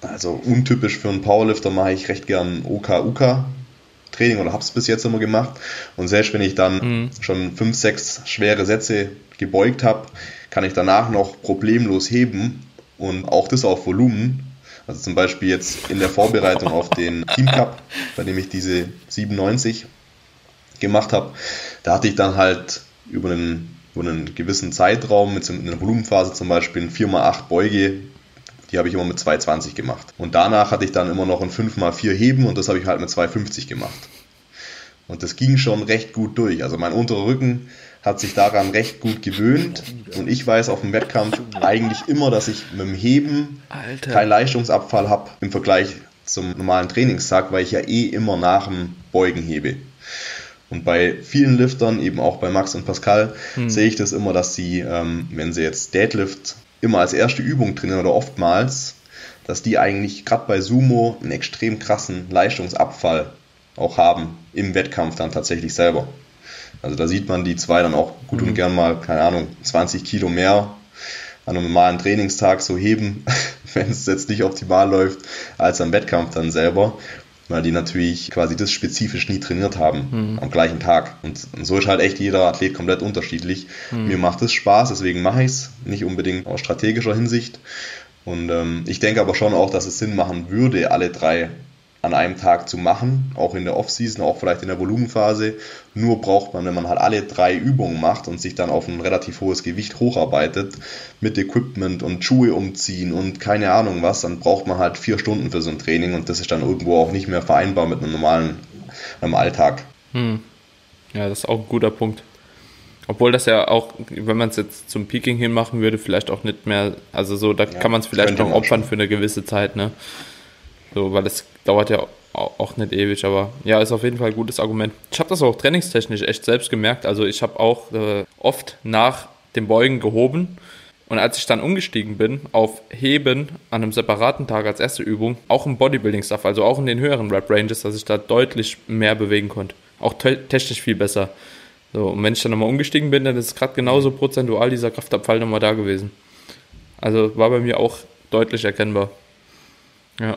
also untypisch für einen Powerlifter mache ich recht gern OK-UK Training oder habe es bis jetzt immer gemacht. Und selbst wenn ich dann mhm. schon fünf, sechs schwere Sätze gebeugt habe, kann ich danach noch problemlos heben und auch das auf Volumen. Also zum Beispiel jetzt in der Vorbereitung auf den <laughs> Team Cup, bei dem ich diese 97 gemacht habe, da hatte ich dann halt über einen, über einen gewissen Zeitraum, mit einer Volumenphase zum Beispiel, ein 4x8 Beuge die habe ich immer mit 2,20 gemacht. Und danach hatte ich dann immer noch ein 5x4 Heben und das habe ich halt mit 2,50 gemacht. Und das ging schon recht gut durch. Also mein unterer Rücken hat sich daran recht gut gewöhnt. Und ich weiß auf dem Wettkampf eigentlich immer, dass ich mit dem Heben Alter. keinen Leistungsabfall habe im Vergleich zum normalen Trainingstag, weil ich ja eh immer nach dem Beugen hebe. Und bei vielen Liftern, eben auch bei Max und Pascal, hm. sehe ich das immer, dass sie, ähm, wenn sie jetzt Deadlift immer als erste Übung trainieren oder oftmals, dass die eigentlich gerade bei Sumo einen extrem krassen Leistungsabfall auch haben im Wettkampf dann tatsächlich selber. Also da sieht man die zwei dann auch gut mhm. und gern mal, keine Ahnung, 20 Kilo mehr an einem normalen Trainingstag so heben, <laughs> wenn es jetzt nicht optimal läuft, als am Wettkampf dann selber weil die natürlich quasi das spezifisch nie trainiert haben mhm. am gleichen Tag. Und, und, so ist halt echt jeder Athlet komplett unterschiedlich. Mhm. Mir macht es Spaß, deswegen mache ich es, nicht unbedingt aus strategischer Hinsicht. Und ähm, ich denke aber schon auch, dass es Sinn machen würde, alle drei an einem Tag zu machen, auch in der Offseason, auch vielleicht in der Volumenphase. Nur braucht man, wenn man halt alle drei Übungen macht und sich dann auf ein relativ hohes Gewicht hocharbeitet, mit Equipment und Schuhe umziehen und keine Ahnung was, dann braucht man halt vier Stunden für so ein Training und das ist dann irgendwo auch nicht mehr vereinbar mit einem normalen einem Alltag. Hm. Ja, das ist auch ein guter Punkt. Obwohl das ja auch, wenn man es jetzt zum Peaking hin machen würde, vielleicht auch nicht mehr, also so, da ja, kann man es vielleicht noch opfern für eine gewisse Zeit, ne? So, weil es dauert ja auch nicht ewig, aber ja, ist auf jeden Fall ein gutes Argument. Ich habe das auch trainingstechnisch echt selbst gemerkt. Also ich habe auch äh, oft nach dem Beugen gehoben und als ich dann umgestiegen bin auf Heben an einem separaten Tag als erste Übung, auch im Bodybuilding-Stuff, also auch in den höheren Rap-Ranges, dass ich da deutlich mehr bewegen konnte. Auch technisch viel besser. So, und wenn ich dann nochmal umgestiegen bin, dann ist gerade genauso prozentual dieser Kraftabfall nochmal da gewesen. Also war bei mir auch deutlich erkennbar. Ja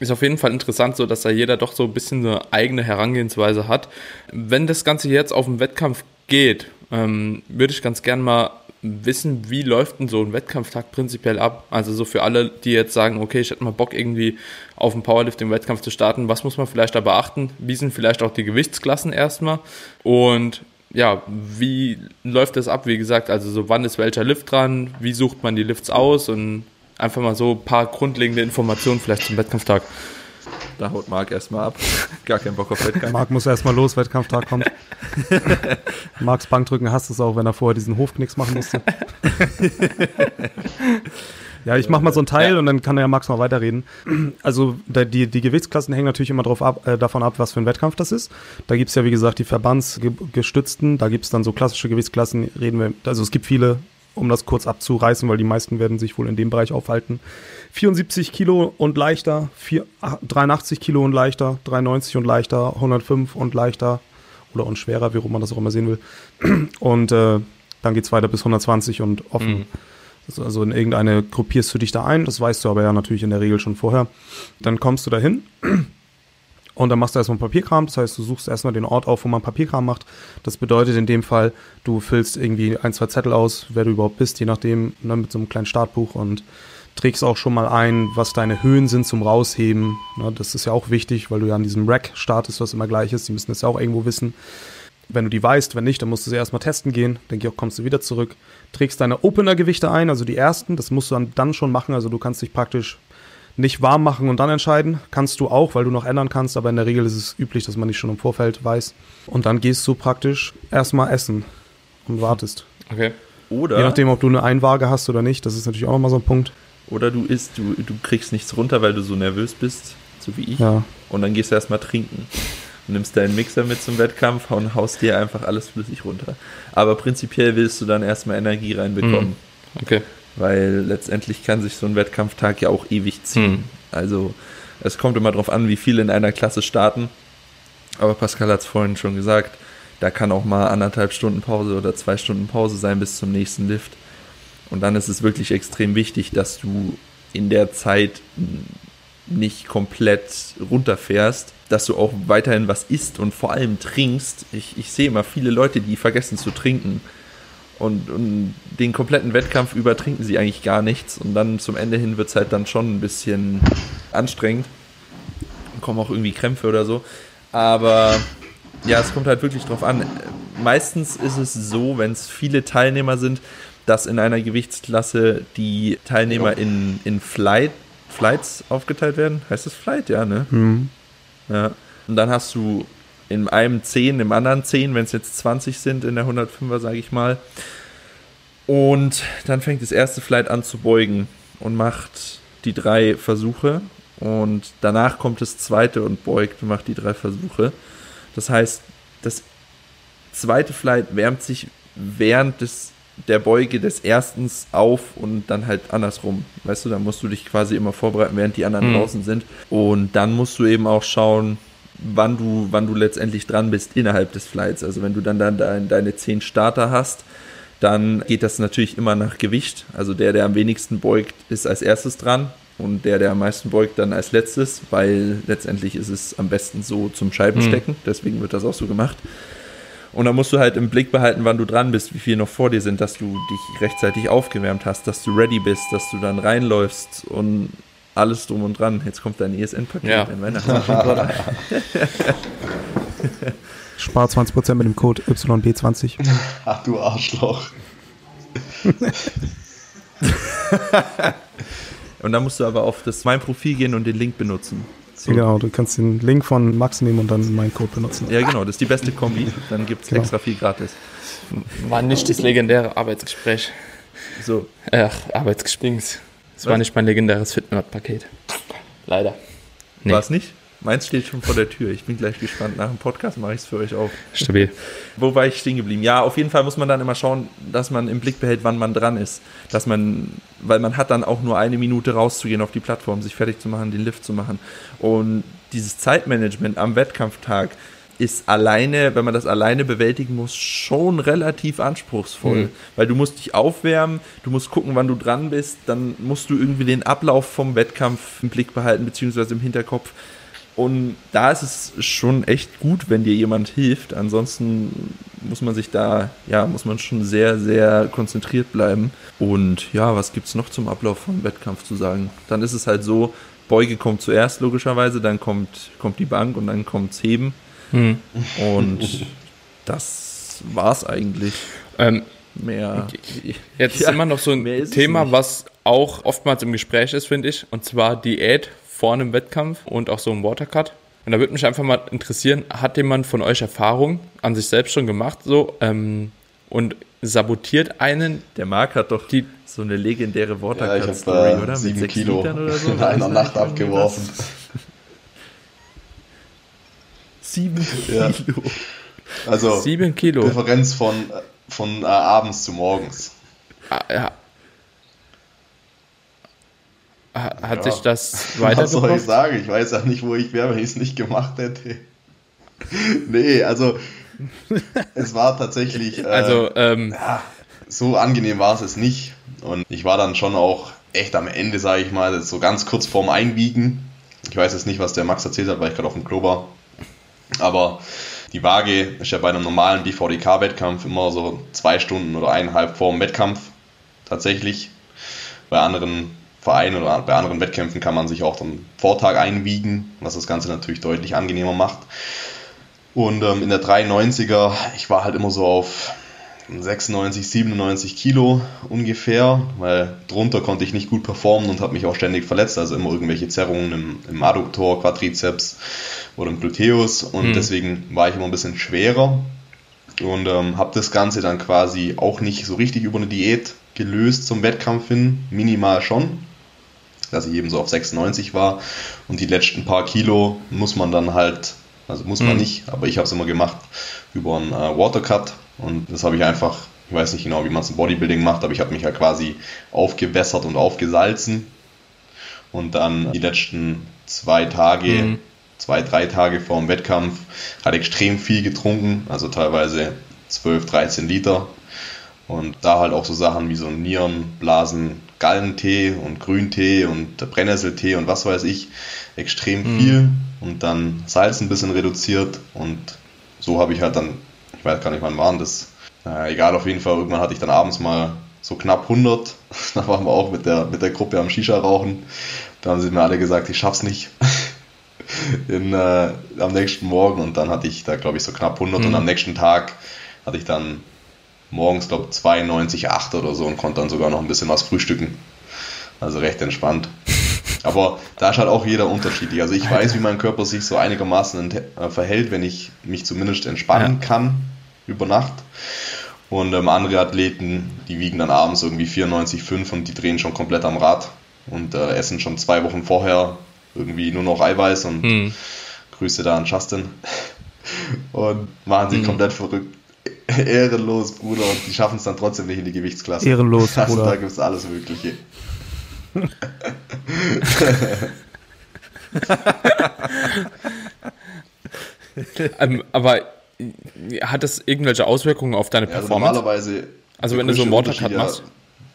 ist auf jeden Fall interessant, so dass da jeder doch so ein bisschen eine eigene Herangehensweise hat. Wenn das Ganze jetzt auf den Wettkampf geht, ähm, würde ich ganz gern mal wissen, wie läuft denn so ein Wettkampftag prinzipiell ab? Also so für alle, die jetzt sagen, okay, ich hätte mal Bock irgendwie auf einen Powerlifting-Wettkampf zu starten, was muss man vielleicht da beachten? Wie sind vielleicht auch die Gewichtsklassen erstmal? Und ja, wie läuft das ab? Wie gesagt, also so wann ist welcher Lift dran? Wie sucht man die Lifts aus? Und Einfach mal so ein paar grundlegende Informationen vielleicht zum Wettkampftag. Da haut Marc erstmal ab. <laughs> Gar keinen Bock auf Wettkampf. Marc muss erstmal los, Wettkampftag kommt. <laughs> Marcs Bankdrücken hasst es auch, wenn er vorher diesen Hofknicks machen musste. <laughs> ja, ich mach mal so ein Teil ja. und dann kann ja Max mal weiterreden. Also die, die Gewichtsklassen hängen natürlich immer drauf ab, äh, davon ab, was für ein Wettkampf das ist. Da gibt es ja, wie gesagt, die verbandsgestützten, da gibt es dann so klassische Gewichtsklassen, reden wir, also es gibt viele um das kurz abzureißen, weil die meisten werden sich wohl in dem Bereich aufhalten. 74 Kilo und leichter, 4, 83 Kilo und leichter, 93 und leichter, 105 und leichter oder und schwerer, wie rum man das auch immer sehen will. <clears throat> Und äh, dann geht's weiter bis 120 und offen. Mhm. Also in irgendeine gruppierst du dich da ein, das weißt du aber ja natürlich in der Regel schon vorher. Dann kommst du dahin und dann machst du erstmal Papierkram, das heißt, du suchst erstmal den Ort auf, wo man Papierkram macht. Das bedeutet in dem Fall, du füllst irgendwie ein, zwei Zettel aus, wer du überhaupt bist, je nachdem, ne, mit so einem kleinen Startbuch und trägst auch schon mal ein, was deine Höhen sind zum Rausheben. Ne, das ist ja auch wichtig, weil du ja an diesem Rack startest, was immer gleich ist. Die müssen das ja auch irgendwo wissen. Wenn du die weißt, wenn nicht, dann musst du sie erstmal testen gehen. Dann kommst du wieder zurück. Trägst deine Opener-Gewichte ein, also die ersten. Das musst du dann, dann schon machen. Also du kannst dich praktisch nicht warm machen und dann entscheiden. Kannst du auch, weil du noch ändern kannst. Aber in der Regel ist es üblich, dass man nicht schon im Vorfeld weiß. Und dann gehst du praktisch erstmal essen und wartest. Okay. Oder, Je nachdem, ob du eine Einwaage hast oder nicht. Das ist natürlich auch nochmal so ein Punkt. oder du isst, du, du kriegst nichts runter, weil du so nervös bist, so wie ich. Ja. Und dann gehst du erstmal trinken. Und nimmst deinen Mixer mit zum Wettkampf und haust dir einfach alles flüssig runter. Aber prinzipiell willst du dann erstmal Energie reinbekommen. Mhm. Okay. Weil letztendlich kann sich so ein Wettkampftag ja auch ewig ziehen. Mhm. Also es kommt immer darauf an, wie viele in einer Klasse starten. Aber Pascal hat es vorhin schon gesagt, da kann auch mal anderthalb Stunden Pause oder zwei Stunden Pause sein bis zum nächsten Lift. Und dann ist es wirklich extrem wichtig, dass du in der Zeit nicht komplett runterfährst, dass du auch weiterhin was isst und vor allem trinkst. Ich, ich sehe immer viele Leute, die vergessen zu trinken. Und, und den kompletten Wettkampf über trinken sie eigentlich gar nichts. Und dann zum Ende hin wird es halt dann schon ein bisschen anstrengend. Und kommen auch irgendwie Krämpfe oder so. Aber ja, es kommt halt wirklich drauf an. Meistens ist es so, wenn es viele Teilnehmer sind, dass in einer Gewichtsklasse die Teilnehmer in, in Flight, Flights aufgeteilt werden. Heißt das Flight? Ja, ne? Mhm. Ja. Und dann hast du in einem 10, im anderen 10, wenn es jetzt 20 sind in der 105er, sage ich mal. Und dann fängt das erste Flight an zu beugen und macht die drei Versuche. Und danach kommt das zweite und beugt und macht die drei Versuche. Das heißt, das zweite Flight wärmt sich während des, der Beuge des erstens auf und dann halt andersrum. Weißt du, da musst du dich quasi immer vorbereiten, während die anderen Mhm. draußen sind. Und dann musst du eben auch schauen, wann du, wann du letztendlich dran bist innerhalb des Flights. Also wenn du dann, dann dein, deine zehn Starter hast, dann geht das natürlich immer nach Gewicht. Also der, der am wenigsten beugt, ist als erstes dran und der, der am meisten beugt, dann als letztes, weil letztendlich ist es am besten so zum Scheibenstecken. Deswegen wird das auch so gemacht. Und dann musst du halt im Blick behalten, wann du dran bist, wie viel noch vor dir sind, dass du dich rechtzeitig aufgewärmt hast, dass du ready bist, dass du dann reinläufst und alles drum und dran. Jetzt kommt dein ESN-Paket, Ja. dein Weihnachtspaket. <laughs> Spar 20% mit dem Code YB20. Ach du Arschloch. Und dann musst du aber auf das mein Profil gehen und den Link benutzen. So. Genau, du kannst den Link von Max nehmen und dann meinen Code benutzen. Ja, genau, das ist die beste Kombi. Dann gibt es Genau. extra viel gratis. War nicht das legendäre Arbeitsgespräch. So, Ach, Arbeitsgespräch. Es war nicht mein legendäres Fitness-Paket. Leider. Nee. war es nicht? Meins steht schon vor der Tür. Ich bin gleich gespannt. Nach dem Podcast mache ich es für euch auf. Stabil. Wo war ich stehen geblieben? Ja, auf jeden Fall muss man dann immer schauen, dass man im Blick behält, wann man dran ist. Dass man, weil man hat dann auch nur eine Minute rauszugehen auf die Plattform, sich fertig zu machen, den Lift zu machen. Und dieses Zeitmanagement am Wettkampftag ist alleine, wenn man das alleine bewältigen muss, schon relativ anspruchsvoll. Mhm. Weil du musst dich aufwärmen, du musst gucken, wann du dran bist, dann musst du irgendwie den Ablauf vom Wettkampf im Blick behalten, beziehungsweise im Hinterkopf. Und da ist es schon echt gut, wenn dir jemand hilft. Ansonsten muss man sich da, ja, muss man schon sehr, sehr konzentriert bleiben. Und ja, was gibt's noch zum Ablauf vom Wettkampf zu sagen? Dann ist es halt so, Beuge kommt zuerst logischerweise, dann kommt, kommt die Bank und dann kommt's Heben. Hm. Und das war's eigentlich. Ähm, Mehr. jetzt Ja, ist immer noch so ein Thema, was auch oftmals im Gespräch ist, finde ich. Und zwar Diät vor einem Wettkampf und auch so ein Watercut. Und da würde mich einfach mal interessieren, hat jemand von euch Erfahrung an sich selbst schon gemacht so ähm, und sabotiert einen Der Marc hat doch die so eine legendäre Ja, Watercut-Story, habe oder? sieben sechs Kilo Litern oder <laughs> so? in einer Nacht abgeworfen. Sieben Ja. Kilo. Also sieben Kilo. Differenz von, von äh, abends zu morgens. Ah, Hat Ja. sich das <laughs> Was soll ich sagen? Ich weiß ja nicht, wo ich wäre, wenn ich es nicht gemacht hätte. <laughs> nee, also es war tatsächlich. Äh, Also, ähm, ja, so angenehm war es es nicht. Und ich war dann schon auch echt am Ende, sage ich mal, so ganz kurz vorm Einwiegen. Ich weiß jetzt nicht, was der Max erzählt hat, weil ich gerade auf dem Klo war. Aber die Waage ist ja bei einem normalen BVDK-Wettkampf immer so zwei Stunden oder eineinhalb vor dem Wettkampf tatsächlich. Bei anderen Vereinen oder bei anderen Wettkämpfen kann man sich auch am Vortag einwiegen, was das Ganze natürlich deutlich angenehmer macht. Und ähm, in der 93er, ich war halt immer so auf 96, 97 Kilo ungefähr, weil drunter konnte ich nicht gut performen und habe mich auch ständig verletzt, also immer irgendwelche Zerrungen im, im Adduktor, Quadrizeps oder im Gluteus und Hm. deswegen war ich immer ein bisschen schwerer und ähm, habe das Ganze dann quasi auch nicht so richtig über eine Diät gelöst zum Wettkampf hin, minimal schon, dass ich eben so auf 96 war und die letzten paar Kilo muss man dann halt, also muss man Mhm. nicht, aber ich habe es immer gemacht über einen äh, Watercut und das habe ich einfach, ich weiß nicht genau, wie man es im Bodybuilding macht, aber ich habe mich ja quasi aufgewässert und aufgesalzen und dann die letzten zwei Tage, Mhm. Zwei, drei Tage vor dem Wettkampf halt extrem viel getrunken, also teilweise 12, 13 Liter. Und da halt auch so Sachen wie so Nierenblasen, Gallentee und Grüntee und Brennnesseltee und was weiß ich, extrem viel. Und dann Salz ein bisschen reduziert und so habe ich halt dann, ich weiß gar nicht wann waren das, äh, egal auf jeden Fall, irgendwann hatte ich dann abends mal so knapp 100, <laughs> da waren wir auch mit der, mit der Gruppe am Shisha rauchen, da haben sie mir alle gesagt, ich schaff's nicht. <laughs> In, äh, am nächsten Morgen und dann hatte ich da glaube ich so knapp 100 und Mhm. am nächsten Tag hatte ich dann morgens, glaube 92,8 oder so und konnte dann sogar noch ein bisschen was frühstücken. Also recht entspannt. <laughs> Aber da ist halt auch jeder unterschiedlich. Also ich weiß, wie mein Körper sich so einigermaßen äh, verhält, wenn ich mich zumindest entspannen kann über Nacht. Und ähm, andere Athleten, die wiegen dann abends irgendwie 94,5 und die drehen schon komplett am Rad und äh, essen schon zwei Wochen vorher irgendwie nur noch Eiweiß und Hm. Grüße da an Justin. Und machen sich Mhm. komplett verrückt. Ehrenlos, Bruder. Und die schaffen es dann trotzdem nicht in die Gewichtsklasse. Ehrenlos, Also Bruder. da gibt es alles Mögliche. ähm, aber hat das irgendwelche Auswirkungen auf deine Also Performance? normalerweise. Also der wenn du so einen Watercut machst?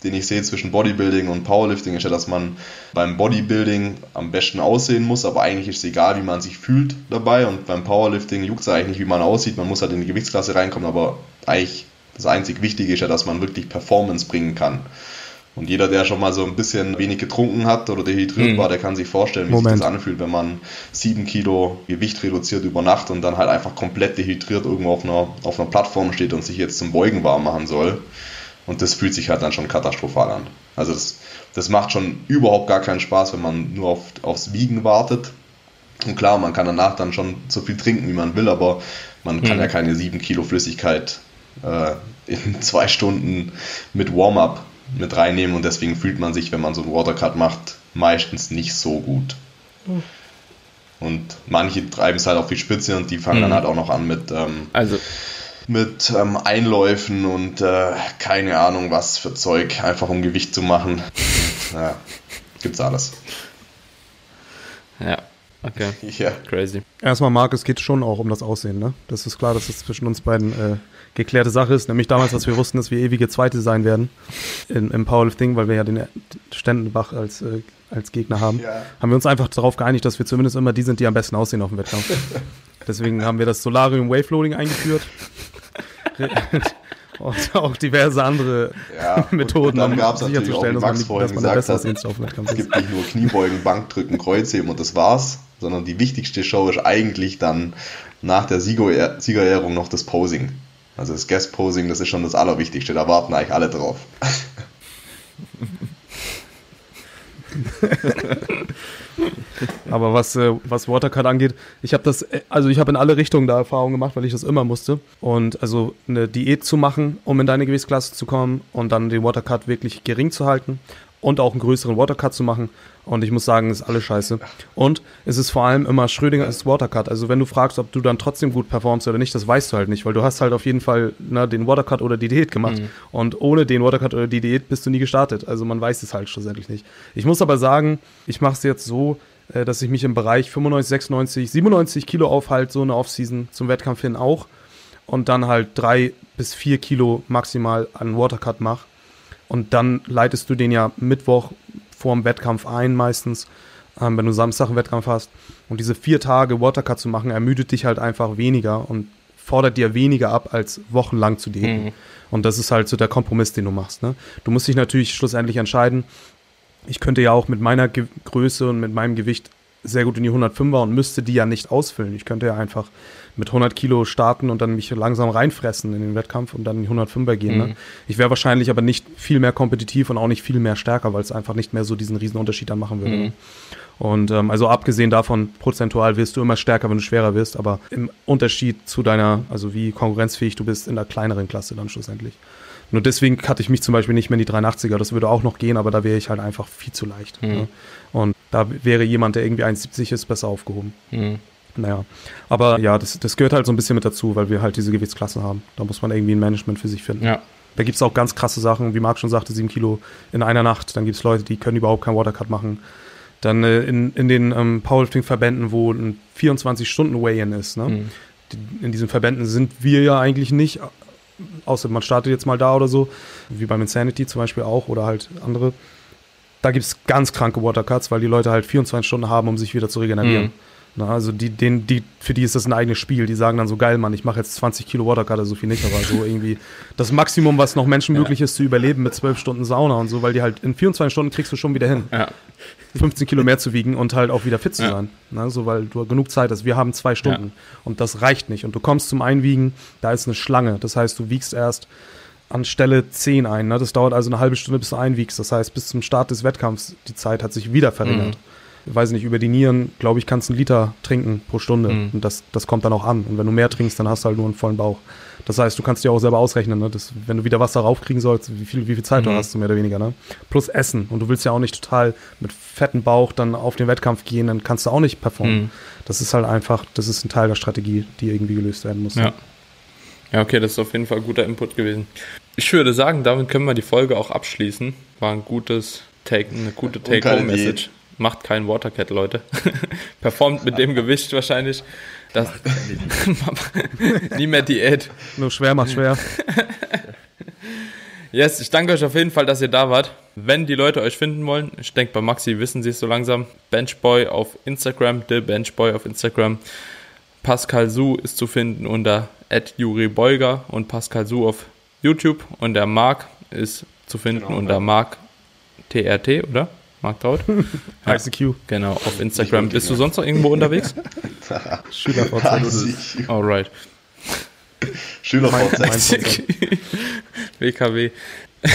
Den ich sehe zwischen Bodybuilding und Powerlifting ist ja, dass man beim Bodybuilding am besten aussehen muss, aber eigentlich ist es egal, wie man sich fühlt dabei. Und beim Powerlifting juckt es eigentlich nicht, wie man aussieht. Man muss halt in die Gewichtsklasse reinkommen, aber eigentlich das einzig Wichtige ist ja, dass man wirklich Performance bringen kann. Und jeder, der schon mal so ein bisschen wenig getrunken hat oder dehydriert Mhm. war, der kann sich vorstellen, wie Moment. sich das anfühlt, wenn man sieben Kilo Gewicht reduziert über Nacht und dann halt einfach komplett dehydriert irgendwo auf einer, auf einer Plattform steht und sich jetzt zum Beugen warm machen soll. Und das fühlt sich halt dann schon katastrophal an. Also das, das macht schon überhaupt gar keinen Spaß, wenn man nur auf, aufs Wiegen wartet. Und klar, man kann danach dann schon so viel trinken, wie man will, aber man kann Mhm. ja keine sieben Kilo Flüssigkeit äh, in zwei Stunden mit Warm-up mit reinnehmen und deswegen fühlt man sich, wenn man so einen Watercut macht, meistens nicht so gut. Und manche treiben es halt auf die Spitze und die fangen Mhm. dann halt auch noch an mit, ähm, Also, mit ähm, Einläufen und äh, keine Ahnung was für Zeug, einfach um Gewicht zu machen. Und, <laughs> ja, gibt's alles. ja, okay, <laughs> Ja. crazy. Erstmal, Marc, es geht schon auch um das Aussehen, ne? Das ist klar, dass das zwischen uns beiden äh, geklärte Sache ist. Nämlich damals, als wir wussten, dass wir ewige Zweite sein werden in, im Powerlifting, weil wir ja den Ständenbach als, äh, als Gegner haben, Ja. haben wir uns einfach darauf geeinigt, dass wir zumindest immer die sind, die am besten aussehen auf dem Wettkampf. <laughs> Deswegen haben wir das Solarium Wave Loading eingeführt. <laughs> Und auch diverse andere Ja, Methoden, dann um sicherzustellen, dass man, vorhin dass man gesagt hat, Es gibt nicht nur Kniebeugen, Bankdrücken, Kreuzheben und das war's, sondern die wichtigste Show ist eigentlich dann nach der Siegerehr- Siegerehrung noch das Posing. Also das Guest Posing, das ist schon das Allerwichtigste, da warten eigentlich alle drauf. <laughs> <laughs> Aber was, äh, was Watercut angeht, ich habe das, äh, also ich habe in alle Richtungen da Erfahrungen gemacht, weil ich das immer musste. Und also eine Diät zu machen, um in deine Gewichtsklasse zu kommen und dann den Watercut wirklich gering zu halten und auch einen größeren Watercut zu machen. Und ich muss sagen, ist alles scheiße. Und es ist vor allem immer Schrödinger ist Watercut. Also wenn du fragst, ob du dann trotzdem gut performst oder nicht, das weißt du halt nicht, weil du hast halt auf jeden Fall na, den Watercut oder die Diät gemacht. Mhm. Und ohne den Watercut oder die Diät bist du nie gestartet. Also man weiß es halt schlussendlich nicht. Ich muss aber sagen, ich mache es jetzt so, äh, dass ich mich im Bereich 95, 96, 97 Kilo aufhalte, so eine Offseason zum Wettkampf hin auch. Und dann halt drei bis vier Kilo maximal an Watercut mache. Und dann leitest du den ja Mittwoch vor dem Wettkampf ein meistens, ähm, wenn du Samstag einen Wettkampf hast. Und diese vier Tage Watercut zu machen, ermüdet dich halt einfach weniger und fordert dir weniger ab, als wochenlang zu diäten. Mhm. Und das ist halt so der Kompromiss, den du machst. Ne? Du musst dich natürlich schlussendlich entscheiden. Ich könnte ja auch mit meiner Ge Größe und mit meinem Gewicht sehr gut in die 105er und müsste die ja nicht ausfüllen. Ich könnte ja einfach mit 100 Kilo starten und dann mich langsam reinfressen in den Wettkampf und dann in die 105er gehen. Ne? Mhm. Ne? Ich wäre wahrscheinlich aber nicht viel mehr kompetitiv und auch nicht viel mehr stärker, weil es einfach nicht mehr so diesen riesen Unterschied dann machen würde. Mhm. Und ähm, also abgesehen davon, prozentual wirst du immer stärker, wenn du schwerer wirst, aber im Unterschied zu deiner, also wie konkurrenzfähig du bist in der kleineren Klasse dann schlussendlich. Nur deswegen hatte ich mich zum Beispiel nicht mehr in die 380er. Das würde auch noch gehen, aber da wäre ich halt einfach viel zu leicht. Mhm. Ne? Und da wäre jemand, der irgendwie 1,70 ist, besser aufgehoben. Mhm. Naja, aber ja, das, das gehört halt so ein bisschen mit dazu, weil wir halt diese Gewichtsklassen haben. Da muss man irgendwie ein Management für sich finden. Ja. Da gibt es auch ganz krasse Sachen, wie Marc schon sagte, 7 Kilo in einer Nacht. Dann gibt es Leute, die können überhaupt keinen Watercut machen. Dann äh, in, in den ähm, Powerlifting-Verbänden, wo ein 24-Stunden-Weigh-In ist. Ne? Mhm. Die, in diesen Verbänden sind wir ja eigentlich nicht, außer man startet jetzt mal da oder so, wie beim Insanity zum Beispiel auch oder halt andere. Da gibt es ganz kranke Watercuts, weil die Leute halt 24 Stunden haben, um sich wieder zu regenerieren. Mhm. Na, also die, den, die, für die ist das ein eigenes Spiel. Die sagen dann so, geil, Mann, ich mache jetzt 20 Kilo Watercutter, so viel nicht, aber so irgendwie das Maximum, was noch Menschen möglich ist, zu überleben mit 12 Stunden Sauna und so, weil die halt in 24 Stunden kriegst du schon wieder hin. Ja. 15 Kilo mehr zu wiegen und halt auch wieder fit zu ja. sein. Na, so, weil du genug Zeit hast. Wir haben zwei Stunden ja. und das reicht nicht. Und du kommst zum Einwiegen, da ist eine Schlange. Das heißt, du wiegst erst an Stelle 10 ein. Ne? Das dauert also eine halbe Stunde, bis du einwiegst. Das heißt, bis zum Start des Wettkampfs, die Zeit hat sich wieder verringert. Mhm weiß nicht, über die Nieren, glaube ich, kannst du einen Liter trinken pro Stunde. Mhm. Und das, das kommt dann auch an. Und wenn du mehr trinkst, dann hast du halt nur einen vollen Bauch. Das heißt, du kannst dir auch selber ausrechnen, ne? dass, wenn du wieder Wasser raufkriegen sollst, wie viel, wie viel Zeit mhm. du hast, mehr oder weniger. Ne? Plus Essen. Und du willst ja auch nicht total mit fettem Bauch dann auf den Wettkampf gehen, dann kannst du auch nicht performen. Mhm. Das ist halt einfach, das ist ein Teil der Strategie, die irgendwie gelöst werden muss. Ja. Ja, okay, das ist auf jeden Fall guter Input gewesen. Ich würde sagen, damit können wir die Folge auch abschließen. War ein gutes Take, eine gute Take-Home-Message macht keinen Watercat, Leute. <laughs> Performt mit dem Gewicht wahrscheinlich. Das <laughs> Nie mehr Diät. Nur schwer macht schwer. <laughs> yes, ich danke euch auf jeden Fall, dass ihr da wart. Wenn die Leute euch finden wollen, ich denke bei Maxi wissen sie es so langsam. Benchboy auf Instagram, The Benchboy auf Instagram. Pascal Su ist zu finden unter @juri_beuger und Pascal Su auf YouTube und der Marc ist zu finden genau, unter Marc TRT, oder? Mark Traut. <laughs> ICQ. Genau, auf Instagram. Bist du sonst noch irgendwo unterwegs? <laughs> SchülerVZ. Alright. SchülerVZ. WKW. <laughs>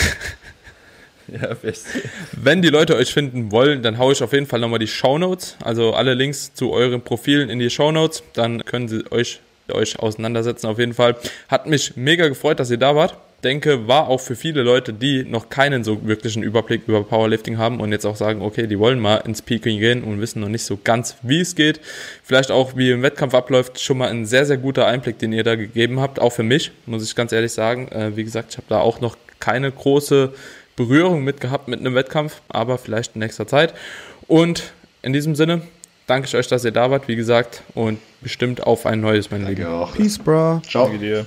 Ja, best. Wenn die Leute euch finden wollen, dann haue ich auf jeden Fall nochmal die Shownotes, also alle Links zu euren Profilen in die Shownotes. Dann können sie euch, euch auseinandersetzen auf jeden Fall. Hat mich mega gefreut, dass ihr da wart denke, war auch für viele Leute, die noch keinen so wirklichen Überblick über Powerlifting haben und jetzt auch sagen, okay, die wollen mal ins Peaking gehen und wissen noch nicht so ganz, wie es geht. Vielleicht auch, wie im Wettkampf abläuft, schon mal ein sehr, sehr guter Einblick, den ihr da gegeben habt, auch für mich, muss ich ganz ehrlich sagen. Äh, wie gesagt, ich habe da auch noch keine große Berührung mit gehabt mit einem Wettkampf, aber vielleicht in nächster Zeit. Und in diesem Sinne, danke ich euch, dass ihr da wart, wie gesagt, und bestimmt auf ein neues, mein Lieben. Auch. Peace, bro. Ciao. Danke dir.